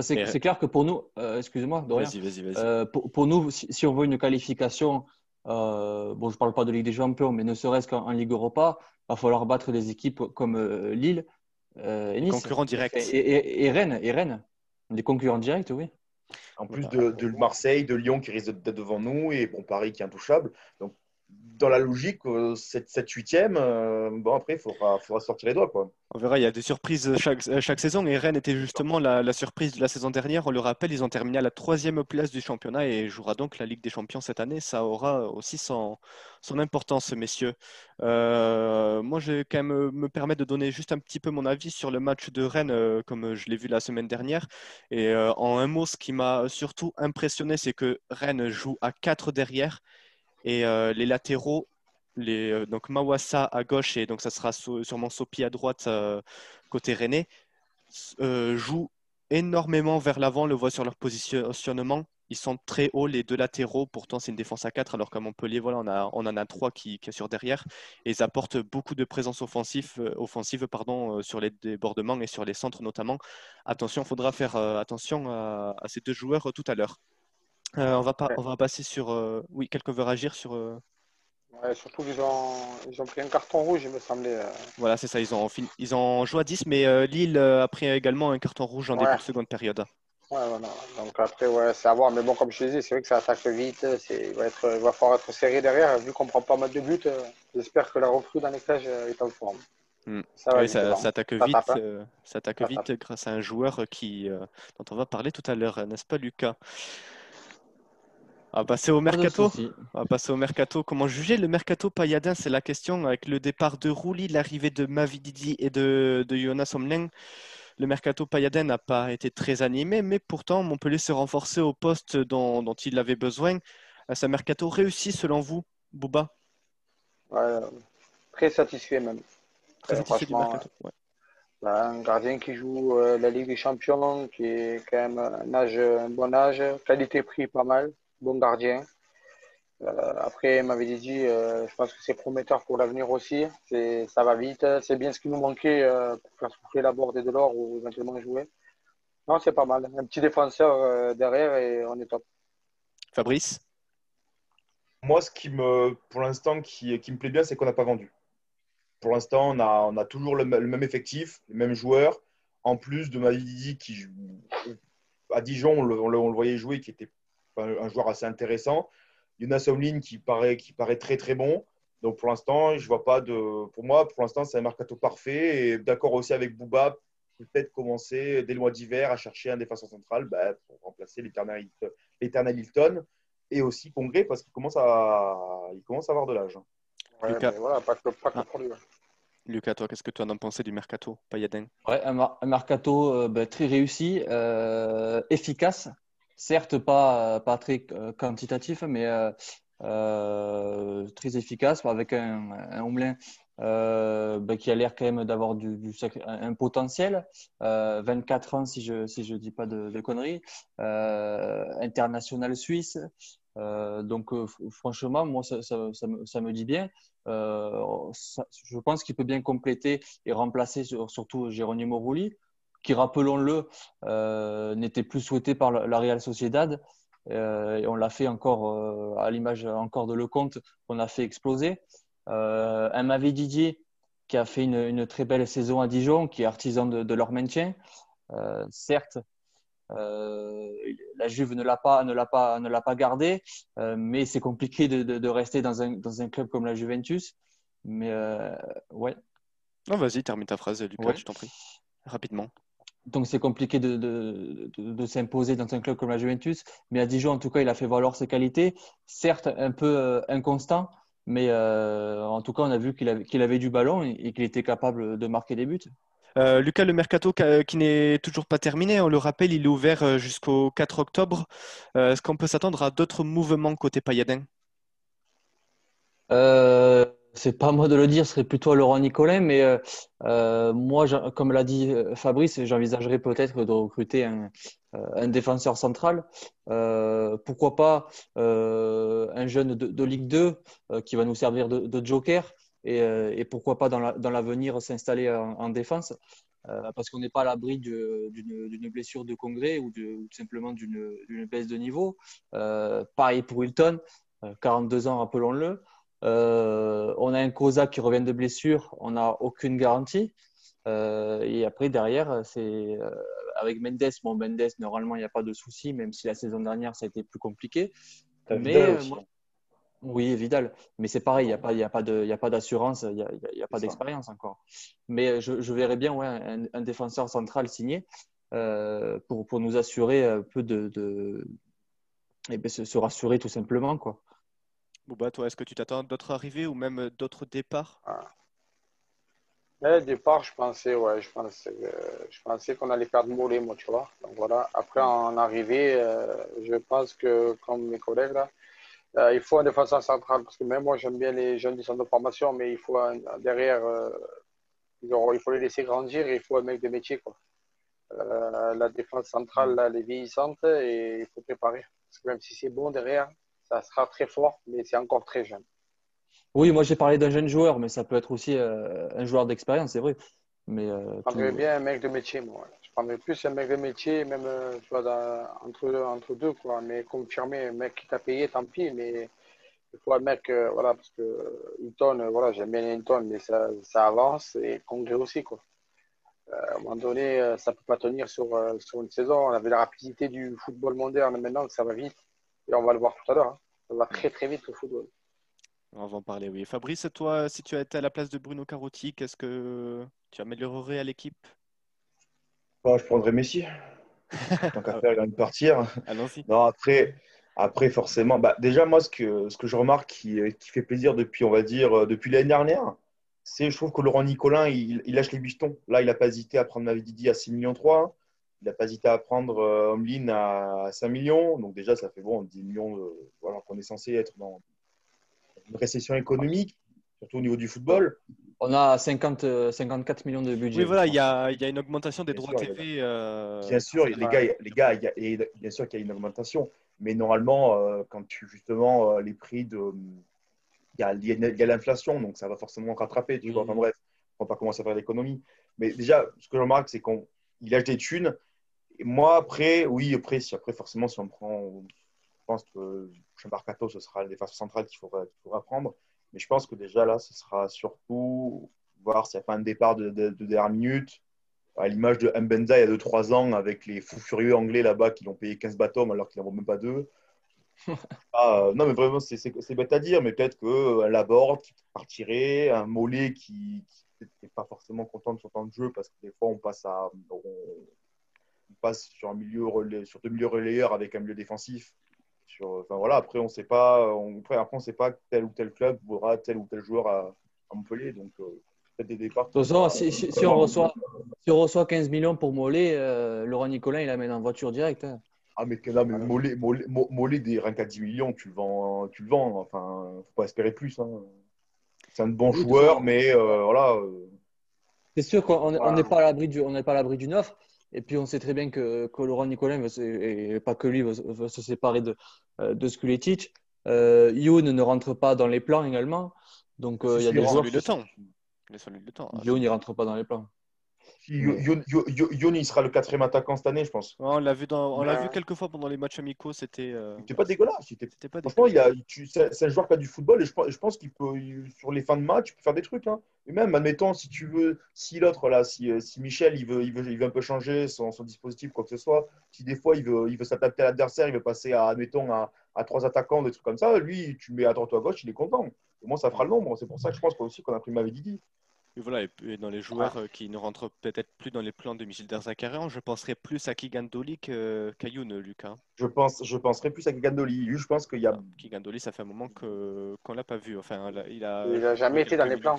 C'est euh... clair que pour nous, euh, excusez-moi, vas -y, vas -y, vas euh, pour, pour, nous, si, si, on veut une qualification, euh, bon, je ne parle pas de Ligue des Champions, mais ne serait-ce qu'en Ligue Europa, il va falloir battre des équipes comme euh, Lille et Nice. Concurrents directs. Et, et, et, Rennes, et Rennes, des concurrents directs, oui. En plus de, de, Marseille, de Lyon qui risque d'être devant nous et bon, Paris qui est intouchable. Donc, dans la logique, cette, cette huitième, euh, bon, après, il faudra, sortir les doigts. Quoi. On verra, il y a des surprises chaque, chaque saison. Et Rennes était justement la, surprise de la saison dernière. On le rappelle, ils ont terminé à la troisième place du championnat et jouera donc la Ligue des Champions cette année. Ça aura aussi son, importance, messieurs. Euh, moi, je vais quand même me permettre de donner juste un petit peu mon avis sur le match de Rennes, euh, comme je l'ai vu la semaine dernière. Et euh, en un mot, ce qui m'a surtout impressionné, c'est que Rennes joue à 4 derrière et euh, les latéraux les, donc Mawassa à gauche et donc ça sera sûrement Sopi à droite côté René, jouent énormément vers l'avant, le voit sur leur positionnement. Ils sont très hauts, les deux latéraux. Pourtant, c'est une défense à 4, alors qu'à Montpellier, voilà, on, on en a trois qui, qui sur derrière. Et ils apportent beaucoup de présence offensive, euh, pardon, euh, sur les débordements et sur les centres notamment. Attention, il faudra faire euh, attention à, ces deux joueurs tout à l'heure. On, va pas, on va passer sur. oui, quelqu'un veut réagir sur. Ouais, surtout qu'ils ont, ils ont pris un carton rouge, il me semblait. Voilà, c'est ça. Ils ont, ils ont joué à 10, mais Lille a pris également un carton rouge en début de seconde période. Ouais, voilà. Donc après, ouais, c'est à voir. Mais bon, comme je te disais, c'est vrai que ça attaque vite. Il va, être, il va falloir être serré derrière. Vu qu'on prend pas mal de buts, euh, j'espère que la recrue cages euh, est en forme. Hmm. Ça, oui, ça, ça, attaque vite, euh, ça attaque vite grâce à un joueur qui, dont on va parler tout à l'heure, n'est-ce pas, Lucas? On va passer au mercato. On va passer au mercato. Comment juger le mercato payadin? C'est la question avec le départ de Rouli, l'arrivée de Mavididi et de, de Jonas Omleng le mercato Payaden n'a pas été très animé, mais pourtant Montpellier s'est renforcé au poste dont, il avait besoin. C'est un mercato réussi selon vous, Bouba? Très satisfait même. Très satisfait du mercato. Un gardien qui joue euh, la Ligue des Champions, qui est quand même un, âge, un bon âge, qualité-prix pas mal, bon gardien. Euh, après, m'avait dit, euh, je pense que c'est prometteur pour l'avenir aussi. Ça va vite. C'est bien ce qui nous manquait euh, pour faire souffler la borde et de l'or ou éventuellement jouer. Non, c'est pas mal. Un petit défenseur derrière et on est top. Fabrice? Moi, ce qui me, pour l'instant, qui, qui, me plaît bien, c'est qu'on n'a pas vendu. Pour l'instant, on a, on a toujours le, même effectif, les mêmes joueurs. En plus de Mavididi qui, à Dijon, on le, on le voyait jouer, qui était un joueur assez intéressant. Jonas Omlin qui paraît, qui paraît très très bon. Donc pour l'instant, je vois pas de. Pour moi, pour l'instant, c'est un mercato parfait. Et d'accord aussi avec Bouba, peut-être commencer dès le mois d'hiver à chercher un défenseur central bah, pour remplacer l'éternel Hilton et aussi Congrès parce qu'il commence à, il commence à avoir de l'âge. Lucas. Voilà, pas que, pas que pour lui. Lucas, toi, qu'est-ce que tu en as pensé du mercato Payadin? Ouais, un, mercato euh, bah, très réussi, euh, efficace certes pas, pas très euh, quantitatif, mais euh, euh, très efficace avec un, un ben, qui a l'air quand même d'avoir du, un potentiel. 24 ans, si je ne si je dis pas de, conneries. international suisse. donc, franchement, moi, ça, me, ça, me, dit bien. je pense qu'il peut bien compléter et remplacer surtout Jérôme Rouli qui, rappelons-le, euh, n'était plus souhaité par la Real Sociedad. Euh, et on l'a fait encore, euh, à l'image encore de Lecomte, on a fait exploser. un Mavé Didier qui a fait une, très belle saison à Dijon, qui est artisan de, leur maintien. certes, la Juve ne l'a pas, ne l'a pas, ne l'a pas gardé, mais c'est compliqué de, rester dans un, dans un, club comme la Juventus. Mais ouais. Vas-y, termine ta phrase, Lucas, je t'en prie, rapidement donc c'est compliqué de, de, de, s'imposer dans un club comme la Juventus. Mais à Dijon, en tout cas, il a fait valoir ses qualités. Certes, un peu euh, inconstant, mais euh, en tout cas, on a vu qu'il avait, qu'il avait, du ballon et, qu'il était capable de marquer des buts. Euh, Lucas, le mercato qui n'est toujours pas terminé, on le rappelle, il est ouvert jusqu'au 4 octobre. Est-ce qu'on peut s'attendre à d'autres mouvements côté Payadin c'est pas moi de le dire, ce serait plutôt Laurent Nicolin, mais euh, euh moi, comme l'a dit euh, Fabrice, j'envisagerais peut-être de recruter un, défenseur central. Pourquoi pas un jeune de, Ligue 2 qui va nous servir de, joker et, pourquoi pas dans l'avenir la, s'installer en, en, défense parce qu'on n'est pas à l'abri d'une blessure de congrès ou, ou simplement d'une baisse de niveau. pareil pour Hilton, 42 ans, rappelons-le. Euh, on a un Cosa qui revient de blessure, on n'a aucune garantie. Euh, et après, derrière, c'est euh, avec Mendes. Bon, Mendes, normalement, il n'y a pas de souci, même si la saison dernière, ça a été plus compliqué. Mais, oui, Vidal. Mais c'est pareil, il n'y a pas, a pas d'assurance, il n'y a, pas d'expérience encore. Mais je, verrais bien ouais, un, défenseur central signé pour, pour, nous assurer un peu de, de et bien, se, se, rassurer tout simplement. Quoi. Bouba, toi, est-ce que tu t'attends d'autres arrivées ou même euh, d'autres départs? Ah. Eh, départ, je pensais, ouais, je pensais, euh, je pensais qu'on allait perdre Mollet, moi, tu vois. Donc voilà. Après, en arrivée, euh, je pense que, comme mes collègues là, Euh, il faut un défenseur central parce que même moi j'aime bien les jeunes du centre de formation, mais il faut derrière, euh, il faut les laisser grandir et il faut un mec de métier. Quoi. Euh, la défense centrale, là, elle est vieillissante et il faut préparer. Parce que même si c'est bon derrière, ça sera très fort, mais c'est encore très jeune. Oui, moi j'ai parlé d'un jeune joueur, mais ça peut être aussi un joueur d'expérience, c'est vrai. Mais, je prendrais bien un mec de métier, moi. Je prendrais plus un mec de métier, même tu vois, entre, entre deux, quoi. Mais confirmer, un mec qui t'a payé, tant pis, mais il faut un mec, euh, voilà, parce que Hilton, voilà, j'aime bien Hilton, mais ça, ça avance et Congrès aussi, quoi. Euh, à un moment donné, euh, ça ne peut pas tenir sur, sur une saison. On avait la rapidité du football moderne maintenant, que ça va vite. Et on va le voir tout à l'heure. Hein. Ça va très très vite le football. On va en parler, oui. Fabrice, toi, si tu étais à la place de Bruno Carotti, qu'est-ce que tu améliorerais à l'équipe? Bah, Je prendrais Messi. Tant qu'à faire, il vient de partir. Allons-y. Non, après, après, forcément, bah, déjà, moi, ce que, ce que je remarque qui, qui fait plaisir depuis, on va dire, euh, depuis l'année dernière, c'est je trouve que Laurent Nicolin, il, lâche les bichetons. Là, il n'a pas hésité à prendre Didi à 6 millions 3. Il n'a pas hésité à prendre euh, à 5 millions. Donc, déjà, ça fait bon, 10 millions, voilà, qu'on est censé être dans une récession économique, surtout au niveau du football. On a 50, 54 millions de budget. Oui, voilà, il y a, y a, une augmentation des droits TV. Euh, bien sûr, les gars, les gars y a, bien sûr qu'il y a une augmentation. Mais normalement, euh, quand tu justement euh, les prix de. Il y a, l'inflation, donc ça va forcément rattraper. Tu vois, enfin bref, on va pas commencer à faire l'économie. Mais déjà, ce que je remarque, c'est qu'il lâche des thunes. Et moi, après, oui, après, si, après forcément, si on prend. Je pense que chez ce sera les phases centrales qu'il faudra, faudra, prendre. Mais je pense que déjà là, ce sera surtout voir s'il n'y a pas un départ de, de, de dernière minute à l'image de Mbenza il y a 2-3 ans avec les fous furieux anglais là-bas qui l'ont payé 15 bateaux alors qu'il n'en vaut même pas deux. ah, non, mais vraiment, c'est bête à dire, mais peut-être qu'un Laborde qui partirait, un Mollet qui n'est pas forcément content de son temps de jeu parce que des fois on passe, à, on, passe sur, un milieu sur deux milieux relayeurs avec un milieu défensif. Sur, enfin, voilà, après, on sait pas, on, après, on sait pas tel ou tel club aura tel ou tel joueur à, Montpellier. Donc, euh, des départs. De toute façon, si, si, on reçoit, si on reçoit 15 millions pour Mollet, euh, Laurent Nicolin, il l'amène en voiture directe. Hein. Ah, mais, là, mais Mollet, Mollet, Mollet, des rien qu'à 10 millions, tu le vends. Tu le vends. Enfin, faut pas espérer plus. Hein. C'est un bon joueur, mais euh, voilà. Euh. C'est sûr qu'on n'est pas à l'abri du, on n'est pas à l'abri d'une offre. Et puis on sait très bien que, que Laurent Nicolin, et pas que lui, veut, se séparer de, de Skuletic. Euh, Youn ne rentre pas dans les plans également. Donc il y a des joueurs. de temps. Youn, le temps. il rentre pas dans les plans. Youn, il sera le quatrième attaquant cette année, je pense. on l'a vu, dans, on l'a vu quelques fois pendant les matchs amicaux. C'était. Euh... pas dégueulasse. C'était pas Franchement, il a, c'est un joueur qui a du football et je, je pense qu'il peut, sur les fins de match, il peut faire des trucs. Hein. Et même, admettons, si tu veux, si l'autre là, si, euh, si, Michel, il veut, il veut, il veut un peu changer son, son, dispositif, quoi que ce soit. Si des fois il veut, il veut s'adapter à l'adversaire, il veut passer à, admettons, à, à, trois attaquants, des trucs comme ça. Lui, tu mets à droite ou à gauche, il est content. Au moins, ça fera le nombre. C'est pour ça que je pense aussi qu'on a pris Mavididi. Et voilà, et, dans les joueurs euh, qui ne rentrent peut-être plus dans les plans de Michel Derzakarian, je penserais plus à Kigandoli qu'Ayoun, Lucas. Je, pense, je penserais plus à Kigandoli. Je pense qu'il y a. Kigandoli, ça fait un moment qu'on ne l'a pas vu. Enfin, il a. Il n'a jamais été dans les plans.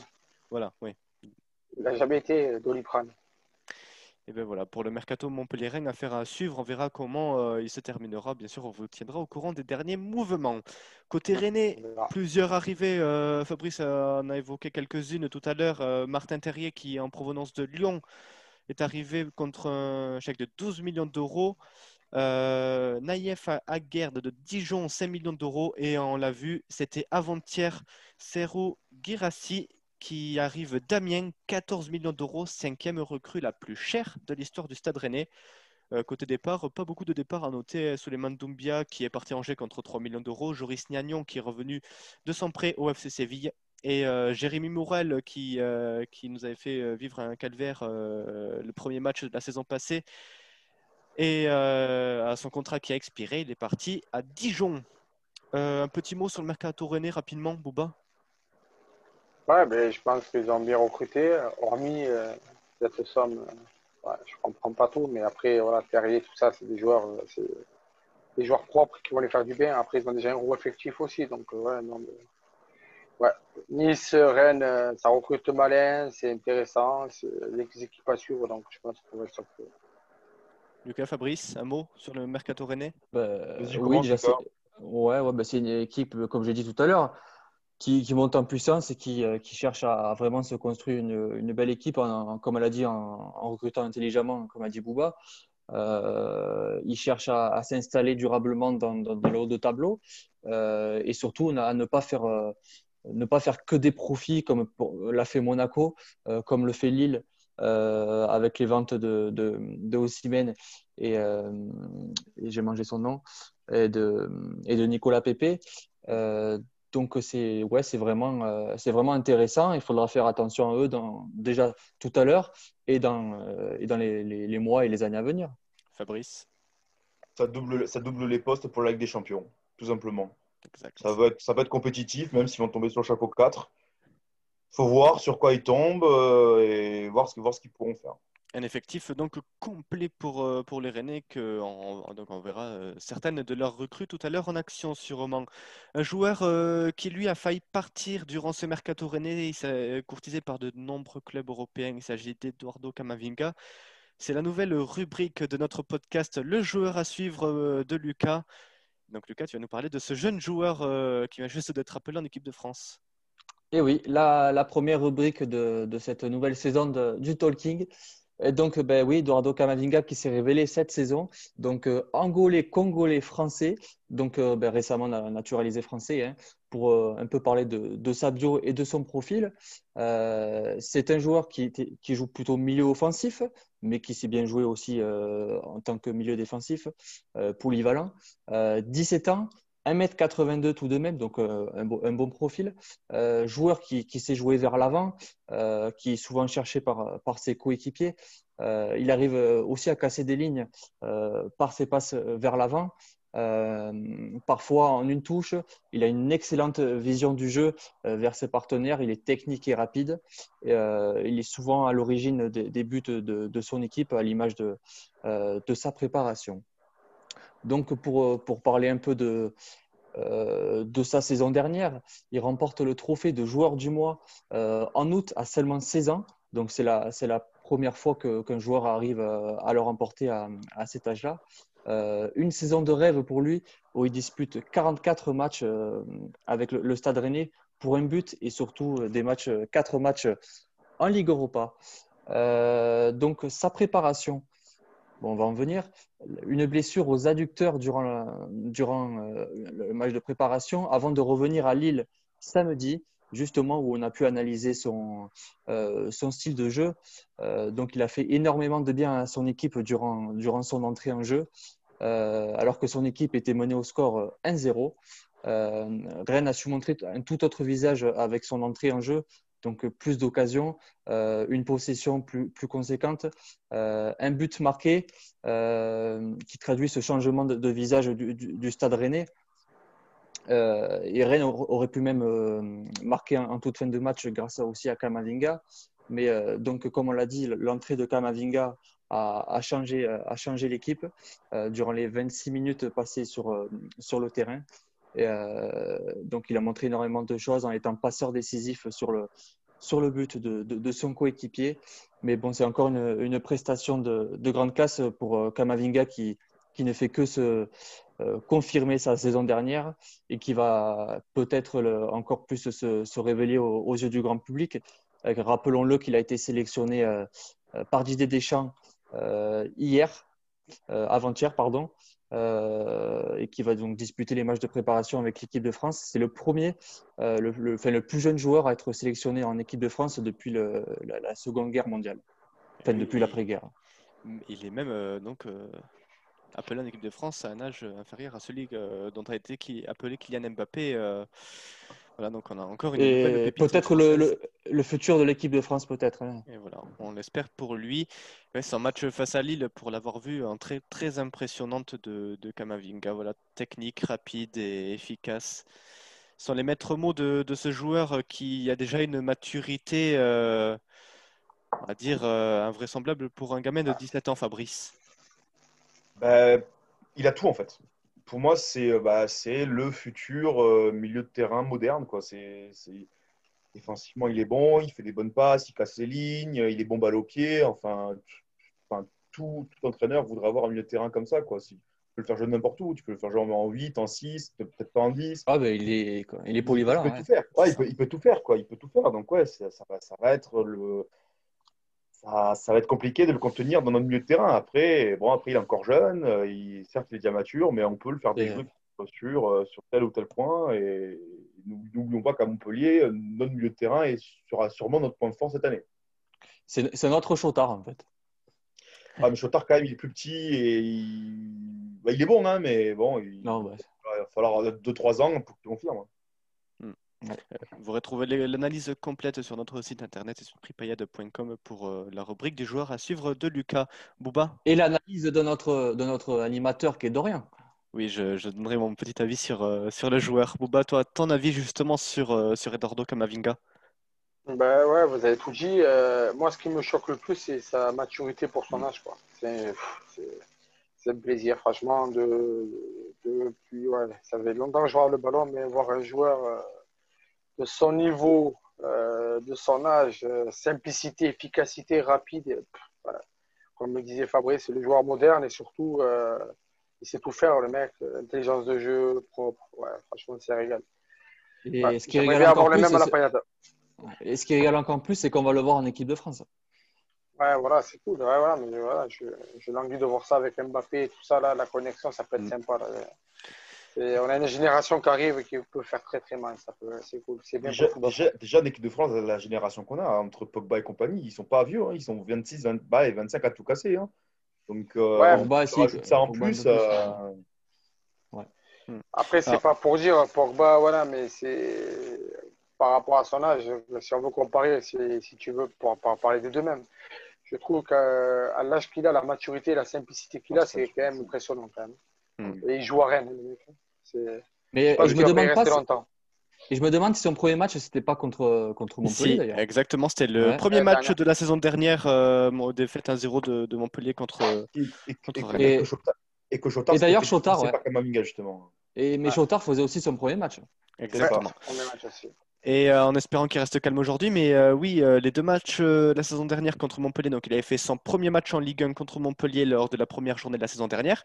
Voilà, oui. Il n'a jamais été Doliprane. Et bien voilà, pour le mercato Montpellier-Rennes, affaire à suivre. On verra comment euh, il se terminera. Bien sûr, on vous tiendra au courant des derniers mouvements. Côté Rennais, plusieurs arrivées. Euh, Fabrice en a évoqué quelques-unes tout à l'heure. Euh, Martin Terrier, qui est en provenance de Lyon, est arrivé contre un chèque de 12 millions d'euros. Naïef Aguerd de Dijon, 5 millions d'euros. Et on l'a vu, c'était avant-hier, Serou Girassi qui arrive Damien, 14 millions d'euros, cinquième recrue la plus chère de l'histoire du Stade Rennais. Euh, côté départ, pas beaucoup de départs à noter. Suleiman Doumbia qui est parti en Angers contre 3 millions d'euros. Joris Niagnon qui est revenu de son prêt au FC Séville. Et euh, Jérémy Mourel qui, euh, qui nous avait fait vivre un calvaire le premier match de la saison passée. Et à son contrat qui a expiré, il est parti à Dijon. un petit mot sur le mercato rennais rapidement, Bouba Ouais, ben, je pense qu'ils ont bien recruté, hormis euh, cette somme. Euh, je ne comprends pas tout, mais après, voilà, Terrier, tout ça, c'est des joueurs, euh, c'est des joueurs propres qui vont les faire du bien. Après, ils ont déjà un gros effectif aussi. Donc, ouais, non, ouais. Nice, Rennes, ça recrute malin, c'est intéressant, c'est les équipes à suivre, donc je pense qu'on va être Lucas Fabrice, un mot sur le mercato rennais? Bah, Oui, déjà, Ouais, ouais bah, c'est une équipe, comme j'ai dit tout à l'heure, qui, monte en puissance et qui, qui cherche à, vraiment se construire une, belle équipe, comme elle a dit, en, recrutant intelligemment, comme a dit Bouba. Euh, il cherche à, s'installer durablement dans, le haut de tableau euh, et surtout à ne pas faire euh, ne pas faire que des profits comme l'a fait Monaco, euh, comme le fait Lille euh, avec les ventes de, de, de et, euh, et j'ai mangé son nom, et de, et de Nicolas Pepe. Donc c'est ouais, c'est vraiment, c'est vraiment intéressant. Il faudra faire attention à eux dans, déjà tout à l'heure et dans, et dans les, les, les, mois et les années à venir. Fabrice ça double, ça double les postes pour la Ligue des Champions, tout simplement. Ça va, être, ça va être compétitif, même s'ils vont tomber sur le chapeau 4. Il faut voir sur quoi ils tombent euh, et voir ce, voir ce qu'ils pourront faire. Un effectif donc complet pour, euh, pour les Rennais, que on, donc on verra euh, certaines de leurs recrues tout à l'heure en action sûrement. Un joueur qui lui a failli partir durant ce mercato Rennais, il s'est courtisé par de nombreux clubs européens, il s'agit d'Eduardo Camavinga. C'est la nouvelle rubrique de notre podcast, le joueur à suivre de Lucas. Donc Lucas, tu vas nous parler de ce jeune joueur euh, qui vient juste d'être appelé en équipe de France. Et eh oui, la, la première rubrique de, de, cette nouvelle saison du Talking. Et donc, ben oui, Eduardo Camavinga qui s'est révélé cette saison. Donc, euh, angolais, congolais, français. Donc, euh, ben, récemment naturalisé français. Hein, pour euh, un peu parler de, de, sa bio et de son profil. C'est un joueur qui, qui, joue plutôt milieu offensif, mais qui s'est bien joué aussi en tant que milieu défensif, polyvalent. 17 ans, 1m82 tout de même, donc un, bon, un, bon profil. joueur qui, s'est joué vers l'avant, qui est souvent cherché par, ses coéquipiers. il arrive aussi à casser des lignes par ses passes vers l'avant. Euh, parfois en une touche. Il a une excellente vision du jeu euh, vers ses partenaires. Il est technique et rapide. Euh, il est souvent à l'origine des, buts de, son équipe, à l'image de, sa préparation. Donc, pour, pour parler un peu de, de sa saison dernière, il remporte le trophée de joueur du mois en août à seulement 16 ans. Donc, c'est la, la première fois qu'un joueur arrive à le remporter à, cet âge-là. Euh, une saison de rêve pour lui où il dispute 44 matchs euh, avec le, Stade Rennais pour un but et surtout euh, des matchs, 4 matchs en Ligue Europa. donc sa préparation, on va en venir. Une blessure aux adducteurs durant, durant le match de préparation avant de revenir à Lille samedi justement où on a pu analyser son, son style de jeu. donc il a fait énormément de bien à son équipe durant, durant son entrée en jeu. Euh, alors que son équipe était menée au score 1-0. Euh, Rennes a su montrer un tout autre visage avec son entrée en jeu, donc plus d'occasions, euh, une possession plus, conséquente, un but marqué qui traduit ce changement de, visage du, stade rennais. et Rennes aurait pu même marquer en, toute fin de match grâce aussi à Kamavinga. Mais donc, comme on l'a dit, l'entrée de Kamavinga a, changé, l'équipe euh, durant les 26 minutes passées euh, sur le terrain. Et, euh, donc, il a montré énormément de choses en étant passeur décisif sur le, sur le but de, de, son coéquipier. Mais bon, c'est encore une, une prestation de, de, grande classe pour Kamavinga qui, qui ne fait que se confirmer sa saison dernière et qui va peut-être encore plus se, se révéler aux, yeux du grand public. Rappelons-le qu'il a été sélectionné par Didier Deschamps euh, hier, euh, avant-hier, pardon, euh, et qui va donc disputer les matchs de préparation avec l'équipe de France. C'est le premier, le, le, enfin, le, plus jeune joueur à être sélectionné en équipe de France depuis le, la, Seconde Guerre mondiale, enfin depuis l'après-guerre. Il est même donc appelé en équipe de France à un âge inférieur à celui dont a été appelé Kylian Mbappé donc on a encore une Et peut-être le, le, futur de l'équipe de France, peut-être. Hein. Et voilà, on l'espère pour lui. Ouais, son match face à Lille, pour l'avoir vu, en très, très impressionnante de, de Kamavinga. Voilà, technique, rapide et efficace. Ce sont les maîtres mots de, de ce joueur qui a déjà une maturité, euh, on va dire, euh, invraisemblable pour un gamin de 17 ans, Fabrice. Ben, il a tout en fait pour moi, c'est euh, bah, le futur euh, milieu de terrain moderne. Quoi. C'est, Défensivement, il est bon, il fait des bonnes passes, il casse les lignes, il est bon balle au pied. Enfin, enfin tout, tout, entraîneur voudrait avoir un milieu de terrain comme ça. Quoi. Si le faire jouer n'importe où. Tu peux le faire jouer en 8, en 6, peut-être pas en 10. Ah, ben, il, est, il est polyvalent. Il peut hein. tout faire. Ouais, il, peut, il peut tout faire, quoi. Il peut tout faire. Donc, ouais, ça, ça va, ça va être le. Ça, ça va être compliqué de le contenir dans notre milieu de terrain. Après, bon, après il est encore jeune. euh, Il, certes, il est déjà mature, mais on peut le faire Et- déjouer sur, euh, sur tel ou tel point. Et n'oublions pas qu'à Montpellier, euh, notre milieu de terrain est, sera sûrement notre point fort cette année. C'est c'est notre Chotard, en fait. Ah, mais Chotard, quand même, il est plus petit et il, bah, il est bon, hein, mais bon, il, Non, bah, il va falloir 2-3 ans pour qu'il confirme. Vous retrouvez l'analyse complète sur notre site internet et sur pripayade.com pour euh, la rubrique des joueurs à suivre de Lucas. Bouba? Et l'analyse de notre, de notre animateur qui est Dorian. Oui, je, je donnerai mon petit avis sur, euh, sur le joueur. Bouba, toi, ton avis justement sur, euh, sur Eduardo Camavinga? Ben ouais, vous avez tout dit. Euh, moi, ce qui me choque le plus, c'est sa maturité pour son âge. quoi. C'est c'est- c'est un plaisir, franchement. De, de, depuis, ouais, ça fait longtemps que je vois le ballon, mais voir un joueur euh, de son niveau, euh, de son âge, euh, simplicité, efficacité, rapide. voilà. Comme me disait Fabrice, c'est le joueur moderne et surtout, euh, il sait tout faire, le mec. euh, Intelligence de jeu, propre. Ouais, franchement, c'est régal. Et Ouais, ce qui régale encore plus, et ce qui régale encore plus, c'est qu'on va le voir en équipe de France. Ouais, voilà, c'est cool. Ouais, voilà, mais voilà, je, j'ai envie de voir ça avec Mbappé et tout ça, là, la connexion, ça peut être Mm. sympa. Là. Et on a une génération qui arrive qui peut faire très très mal. Ça peut, c'est cool. C'est bien Déjà, déjà, déjà, en équipe de France, la génération qu'on a, entre Pogba et compagnie, ils sont pas vieux, hein, ils sont 26, 20, bah, et 25 à tout casser. hein. Donc, euh, Ouais, on Pogba, se si, rajoute ça en Pogba, plus. euh, Après, c'est Ah. pas pour dire Pogba, voilà, mais c'est par rapport à son âge. Si on veut comparer, si, si tu veux, pour, pour parler des deux mêmes. Je trouve qu'à l'âge qu'il a, la maturité, la simplicité qu'il a, c'est quand même impressionnant quand même. Mm. Et il joue à Rennes, le mec. C'est Mais pas je me pas demande pas longtemps. et je me demande si son premier match, c'était pas contre, contre Montpellier Si, d'ailleurs. exactement. C'était le Ouais. premier match de la saison dernière, euh, défaite 1-0 de, de Montpellier contre. et, et, Contre et- Rennes. et que Chotard- d'ailleurs, Chotard, ouais. Kamavinga, justement. Et, mais Ouais. Chotard faisait aussi son premier match. Exactement. Et euh, en espérant qu'il reste calme aujourd'hui, mais euh, oui, euh, les deux matchs euh, la saison dernière contre Montpellier, donc il avait fait son premier match en Ligue 1 contre Montpellier lors de la première journée de la saison dernière.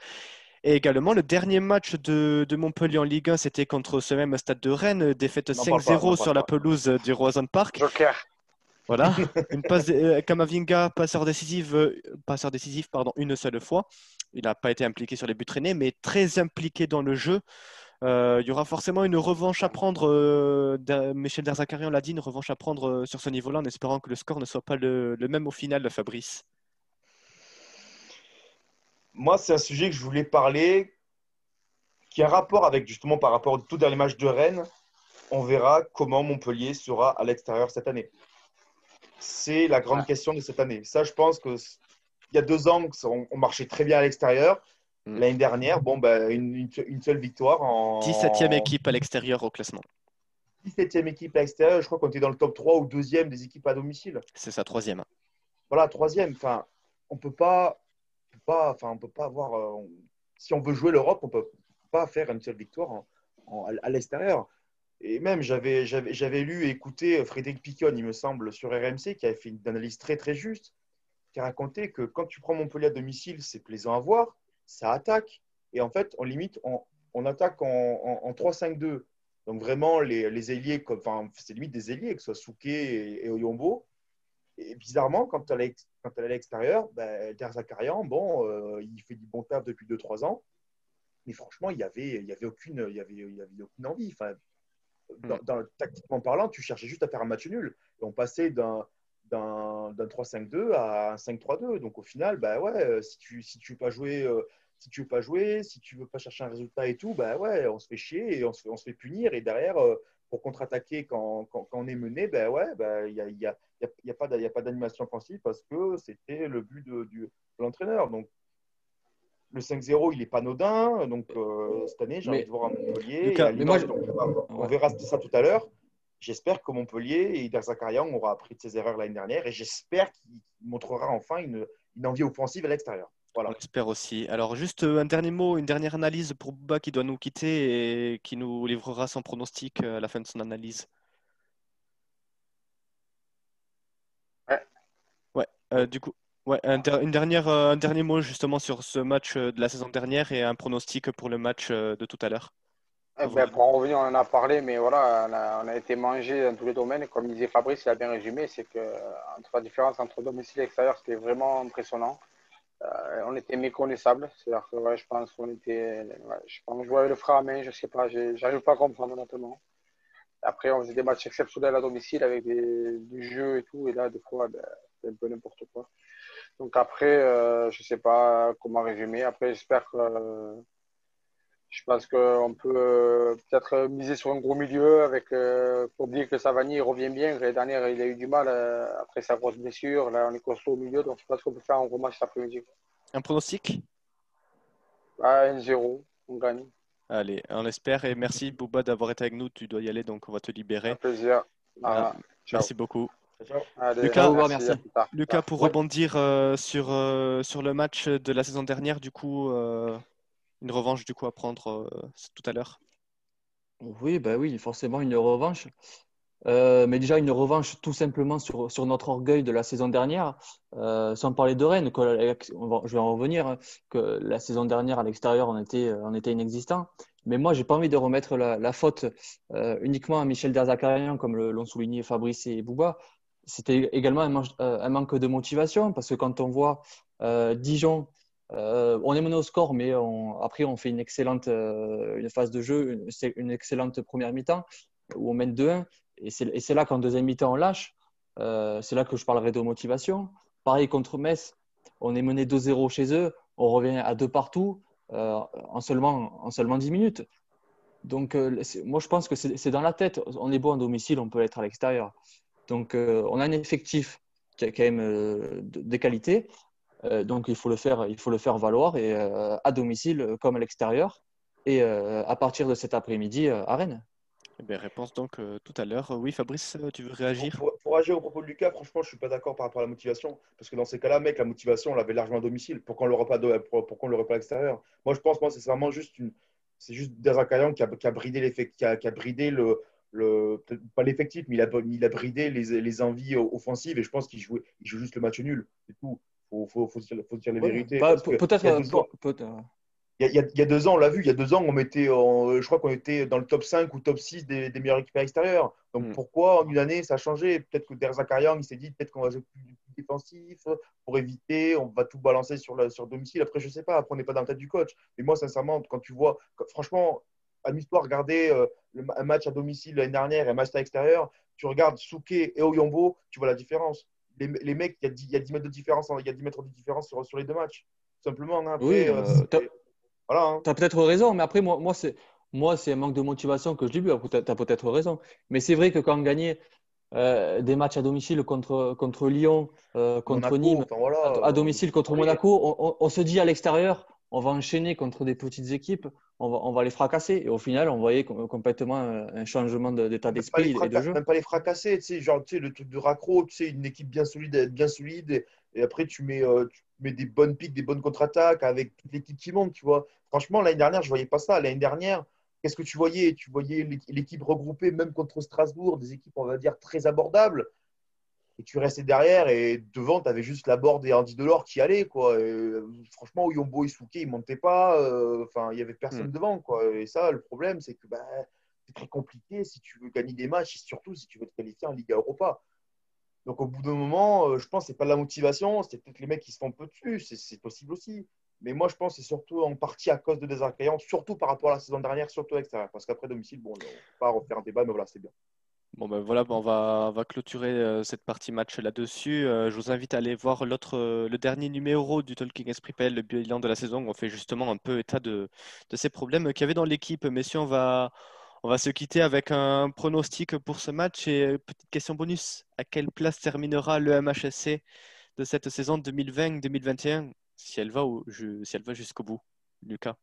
Et également, le dernier match de, de Montpellier en Ligue 1, c'était contre ce même stade de Rennes, défaite N'en parle pas, n'en 5-0 parle sur la pelouse du Roison Park. Joker. Voilà, une passe euh, Kamavinga, passeur décisif, euh, passeur décisif, pardon, une seule fois. Il n'a pas été impliqué sur les buts traînés, mais très impliqué dans le jeu. Euh, il y aura forcément une revanche à prendre. euh, Michel Derzakarian l'a dit, une revanche à prendre euh, sur ce niveau-là, en espérant que le score ne soit pas le, le même au final, Fabrice. Moi, c'est un sujet que je voulais parler, qui a un rapport avec, justement, par rapport au tout dernier match de Rennes. On verra comment Montpellier sera à l'extérieur cette année. C'est la grande Ouais. question de cette année. Ça, je pense que il y a deux ans, on, on marchait très bien à l'extérieur. Mm. L'année dernière, bon, ben, une, seule victoire en 17e équipe à l'extérieur au classement. 17e équipe à l'extérieur. Je crois qu'on était dans le top 3 ou deuxième des équipes à domicile. C'est sa troisième. Voilà, troisième. Enfin, on peut pas, pas, enfin, on peut pas avoir. euh, si on veut jouer l'Europe, on peut pas faire une seule victoire à l'extérieur. Et même, j'avais, lu et écouté Frédéric Picon, il me semble, sur RMC, qui avait fait une analyse très très juste, qui a raconté que quand tu prends Montpellier à domicile, c'est plaisant à voir, ça attaque, et en fait, on limite, on, on attaque en, en- en 3-5-2. Donc vraiment, les, les ailiers, c'est limite des ailiers, que ce soit Souquet et, et Oyombo. Et bizarrement, quand elle est, quand elle est à l'extérieur, ben, Der Zakarian, bon, euh, il fait du bon taf depuis 2-3 ans. Mais franchement, il n'y avait, il y avait, aucune, il y avait, il y avait aucune envie. Enfin, dans, dans- tactiquement parlant, tu cherchais juste à faire un match nul. Et on passait d'un d'un d'un 3-5-2 à un 5-3-2. Donc au final, bah ouais, euh, si tu si tu veux pas jouer, euh, si tu veux pas jouer, si tu veux pas chercher un résultat et tout, bah ouais, on se fait chier et on se fait, on se fait punir. Et derrière, euh, pour contre-attaquer quand, quand, quand on est mené, bah ouais, bah il y a, il y a, il y a, pas d'animation offensive parce que c'était le but de, l'entraîneur. Donc le 5-0, il est pas anodin. Donc euh, cette année, j'ai envie de voir un Montpellier. Lucas, et à mais moi, l'image, donc, on Ouais. verra ça tout à l'heure. J'espère que Montpellier et Der Zakarian aura appris de ses erreurs l'année dernière et j'espère qu'il montrera enfin une, une envie offensive à l'extérieur. Voilà. On espère aussi. Alors, juste euh, un dernier mot, une dernière analyse pour Bouba qui doit nous quitter et qui nous livrera son pronostic euh, à la fin de son analyse. Ouais. Ouais, euh, du coup, Ouais, un, une dernière, un dernier mot justement sur ce match de la saison dernière et un pronostic pour le match de tout à l'heure. Eh ben, pour en revenir, on en a parlé, mais voilà, on a, été mangé dans tous les domaines. Comme disait Fabrice, il a bien résumé, c'est que entre la différence entre domicile et extérieur, c'était vraiment impressionnant. Euh, on était méconnaissables. C'est-à-dire que je pense qu'on était. je pense voyais le frein à main, je sais pas, j'arrive pas à comprendre honnêtement. Après, on faisait des matchs exceptionnels à domicile avec des, du jeu et tout, et là, des fois, ben, c'était un peu n'importe quoi. Donc après, euh, je sais pas comment résumer. Après, j'espère que je pense qu'on peut euh, peut-être miser sur un gros milieu avec euh, pour oublier que Savani revient bien. L'année dernière, il a eu du mal euh, après sa grosse blessure. Là, on est costaud au milieu, donc je pense qu'on peut faire un gros match cet après-midi. Un pronostic? Ah, 1-0, on gagne. Allez, on espère. Et merci Bouba d'avoir été avec nous. Tu dois y aller, donc on va te libérer. Un plaisir. Ah, merci beaucoup. Allez, Lucas, merci. Lucas, pour rebondir sur, sur le match de la saison dernière, du coup, une revanche du coup à prendre euh, tout à l'heure Oui, bah oui, forcément une revanche. Euh, mais déjà une revanche tout simplement sur, sur, notre orgueil de la saison dernière, euh, sans parler de Rennes, que, je vais en revenir, hein, que la saison dernière à l'extérieur on était, on était inexistant. Mais moi, j'ai pas envie de remettre la, faute uniquement à Michel Derzakarian, comme l'ont souligné Fabrice et Bouba. C'était également un, un, manque de motivation, parce que quand on voit Dijon euh, on est mené au score, mais après, on fait une excellente euh, une phase de jeu, une, excellente première mi-temps où on mène 2-1. Et c'est là qu'en deuxième mi-temps, on lâche. Euh, c'est là que je parlerai de motivation. Pareil contre Metz, on est mené 2-0 chez eux, on revient à deux partout en, seulement, en seulement 10 minutes. Donc, moi, je pense que c'est dans la tête. On est beau en domicile, on peut l'être à l'extérieur. Donc, on a un effectif qui a quand même des qualités. Euh, donc il faut le faire, il faut le faire valoir et euh, à domicile comme à l'extérieur et euh, à partir de cet après-midi à Rennes. Eh réponse donc tout à l'heure. Oui, Fabrice, tu veux réagir? Pour, pour, réagir au propos de Lucas, franchement, je suis pas d'accord par rapport à la motivation. Parce que dans ces cas-là, mec, la motivation, on l'avait largement à domicile. Pourquoi on ne l'aurait pas, pas à l'extérieur Moi, je pense, moi, c'est vraiment juste une. C'est juste qui a, qui a bridé qui a, qui a bridé le, le, pas l'effectif, mais il a, il a bridé les, les envies offensives et je pense qu'il joue, il joue juste le match nul. C'est tout faut, faut, faut, faut dire les vérités. Peut-être. Il, y, a, il y a deux ans, on l'a vu, il y a deux ans, on mettait, je crois qu'on était dans le top 5 ou top 6 des, des meilleurs équipes extérieures. Donc mm. pourquoi en une année ça a changé? Peut-être que Der Zakarian, il s'est dit peut-être qu'on va jouer plus, défensif pour éviter, on va tout balancer sur, la, sur domicile. Après, je sais pas, après on n'est pas dans la tête du coach. Mais moi, sincèrement, quand tu vois, franchement, amuse-toi à regarder euh, un match à domicile l'année dernière et un match à l'extérieur, tu regardes Souké et Oyombo, tu vois la différence les, mecs, il y, a 10 mètres de différence, il y a 10 mètres de différence sur, sur les deux matchs. Simplement. Hein. oui, euh, euh, tu as, hein. peut-être raison, mais après, moi, moi c'est. Moi, c'est un manque de motivation que je dis. Tu as peut-être raison. Mais c'est vrai que quand on gagnait euh, des matchs à domicile contre, contre Lyon, contre Nîmes, à, domicile contre Monaco, on, on, se dit à l'extérieur, on va enchaîner contre des petites équipes, on va, on va les fracasser. Et au final, on voyait complètement un changement d'état d'esprit et de jeu. Même pas les fracasser, tu sais, genre tu sais, le truc de raccro, tu sais, une équipe bien solide, bien solide, et, après tu mets, euh, tu mets des bonnes piques, des bonnes contre-attaques avec toute l'équipe qui monte, tu vois. Franchement, l'année dernière, je voyais pas ça. L'année dernière, qu'est-ce que tu voyais? Tu voyais l'équipe regroupée, même contre Strasbourg, des équipes, on va dire, très abordables et tu restais derrière et devant, tu avais juste la borde et Andy Delors qui allaient. Quoi. Euh, franchement, Yombo et Souké, ils ne montaient pas. Euh, enfin, il n'y avait personne mm. devant. Quoi. Et ça, le problème, c'est que bah, c'est très compliqué si tu veux gagner des matchs et surtout si tu veux te qualifier en Liga Europa. Donc, au bout d'un moment, euh, je pense que ce n'est pas de la motivation, c'est peut-être les mecs qui se font un peu dessus, c'est possible aussi. Mais moi, je pense que c'est surtout en partie à cause de désaccueillants, surtout par rapport à la saison dernière, surtout à l'extérieur. Parce qu'après domicile, bon, on ne va pas refaire un débat, mais voilà, c'est bien. Bon ben voilà, on va, clôturer euh, cette partie match là-dessus. Euh, je vous invite à aller voir l'autre, euh, le dernier numéro du Talking Esprit PL, le bilan de la saison. On fait justement un peu état de, ces problèmes qu'il y avait dans l'équipe. Messieurs, on va, on va se quitter avec un pronostic pour ce match. Et petite question bonus, à quelle place terminera le MHSC de cette saison 2020-2021 si elle va, si elle va jusqu'au bout Lucas?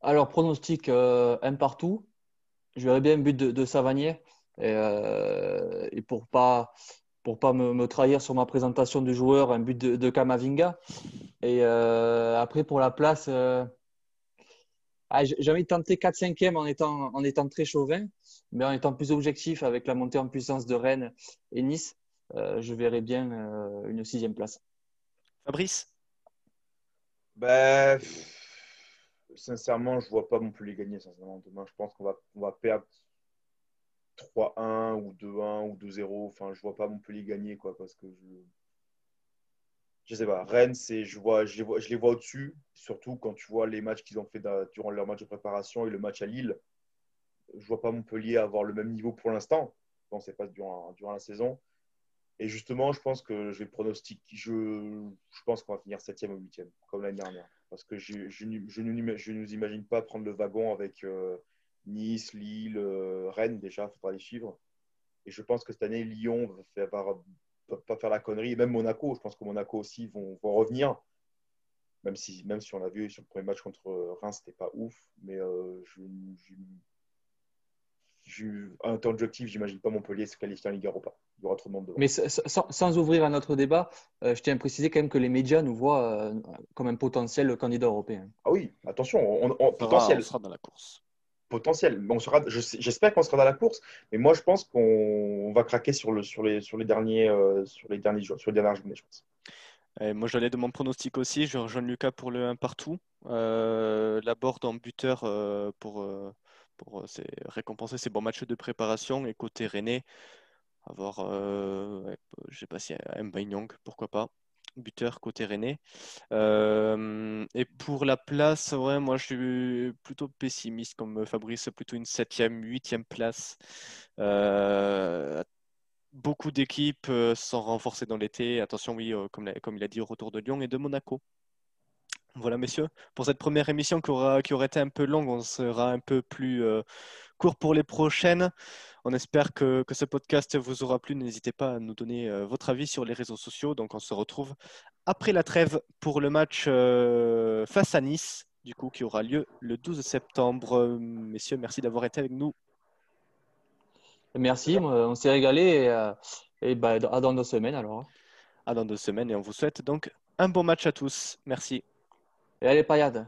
Alors, pronostic un partout je verrais bien un but de, Savanier. Et, euh, et, pour pas pour pas me, trahir sur ma présentation du joueur, un but de, Kamavinga. Et euh, après, pour la place, euh, ah, j'ai envie de tenter 4-5e en étant, en étant très chauvin, mais en étant plus objectif avec la montée en puissance de Rennes et Nice, je verrais bien une sixième place. Fabrice? Ben, Sincèrement, je ne vois pas Montpellier gagner. Sincèrement. Demain, je pense qu'on va, perdre 3-1 ou 2-1 ou 2-0. Enfin, je vois pas Montpellier gagner, quoi, parce que je. Je sais pas. Rennes, je, vois, je les vois, je les vois au-dessus, surtout quand tu vois les matchs qu'ils ont fait durant leur match de préparation et le match à Lille. Je vois pas Montpellier avoir le même niveau pour l'instant. Bon, c'est pas durant, durant la saison. Et justement, je pense que je vais pronostiquer. Je, je pense qu'on va finir 7e ou 8e, comme l'année dernière. Parce que je, ne nous imagine pas prendre le wagon avec. Euh, Nice, Lille, euh, Rennes, déjà, il faudra les suivre. Et je pense que cette année, Lyon va, pas faire la connerie. Et même Monaco, je pense que Monaco aussi vont, revenir. Même si, on a vu sur le premier match contre Reims, c'était pas ouf. Mais euh, je, en temps objectif, j'imagine pas Montpellier se qualifier en Ligue Europa. Il y aura trop de monde devant. Mais sans, ouvrir un autre débat, euh, je tiens à préciser quand même que les médias nous voient comme un potentiel candidat européen. Ah oui, attention, on, potentiel. on sera dans la course potentiel. Bon, sera, j'espère qu'on sera dans la course, mais moi je pense qu'on va craquer sur, le, sur, les, sur, les derniers, euh, sur les derniers jours, sur les dernières journées, je pense. moi j'allais de mon pronostic aussi, je rejoins Lucas pour le 1 partout. Euh, la board en buteur euh, pour, pour récompenser ses bons matchs de préparation et côté René, avoir, je sais pas si Mbanyang, pourquoi pas buteur côté René. Euh, et pour la place, ouais, moi je suis plutôt pessimiste comme Fabrice, plutôt une septième, huitième place. Euh, beaucoup d'équipes euh, sont renforcées dans l'été. Attention, oui, comme, il a dit, au retour de Lyon et de Monaco. Voilà, messieurs, pour cette première émission qui, aura, qui aurait été un peu longue, on sera un peu plus court pour les prochaines. On espère que, ce podcast vous aura plu. N'hésitez pas à nous donner euh, votre avis sur les réseaux sociaux. Donc, on se retrouve après la trêve pour le match euh, face à Nice, du coup, qui aura lieu le 12 septembre. Messieurs, merci d'avoir été avec nous. Merci, on s'est régalé et, euh, et bah, à dans deux semaines alors. À dans deux semaines et on vous souhaite donc un bon match à tous. Merci. Et allez, paillade.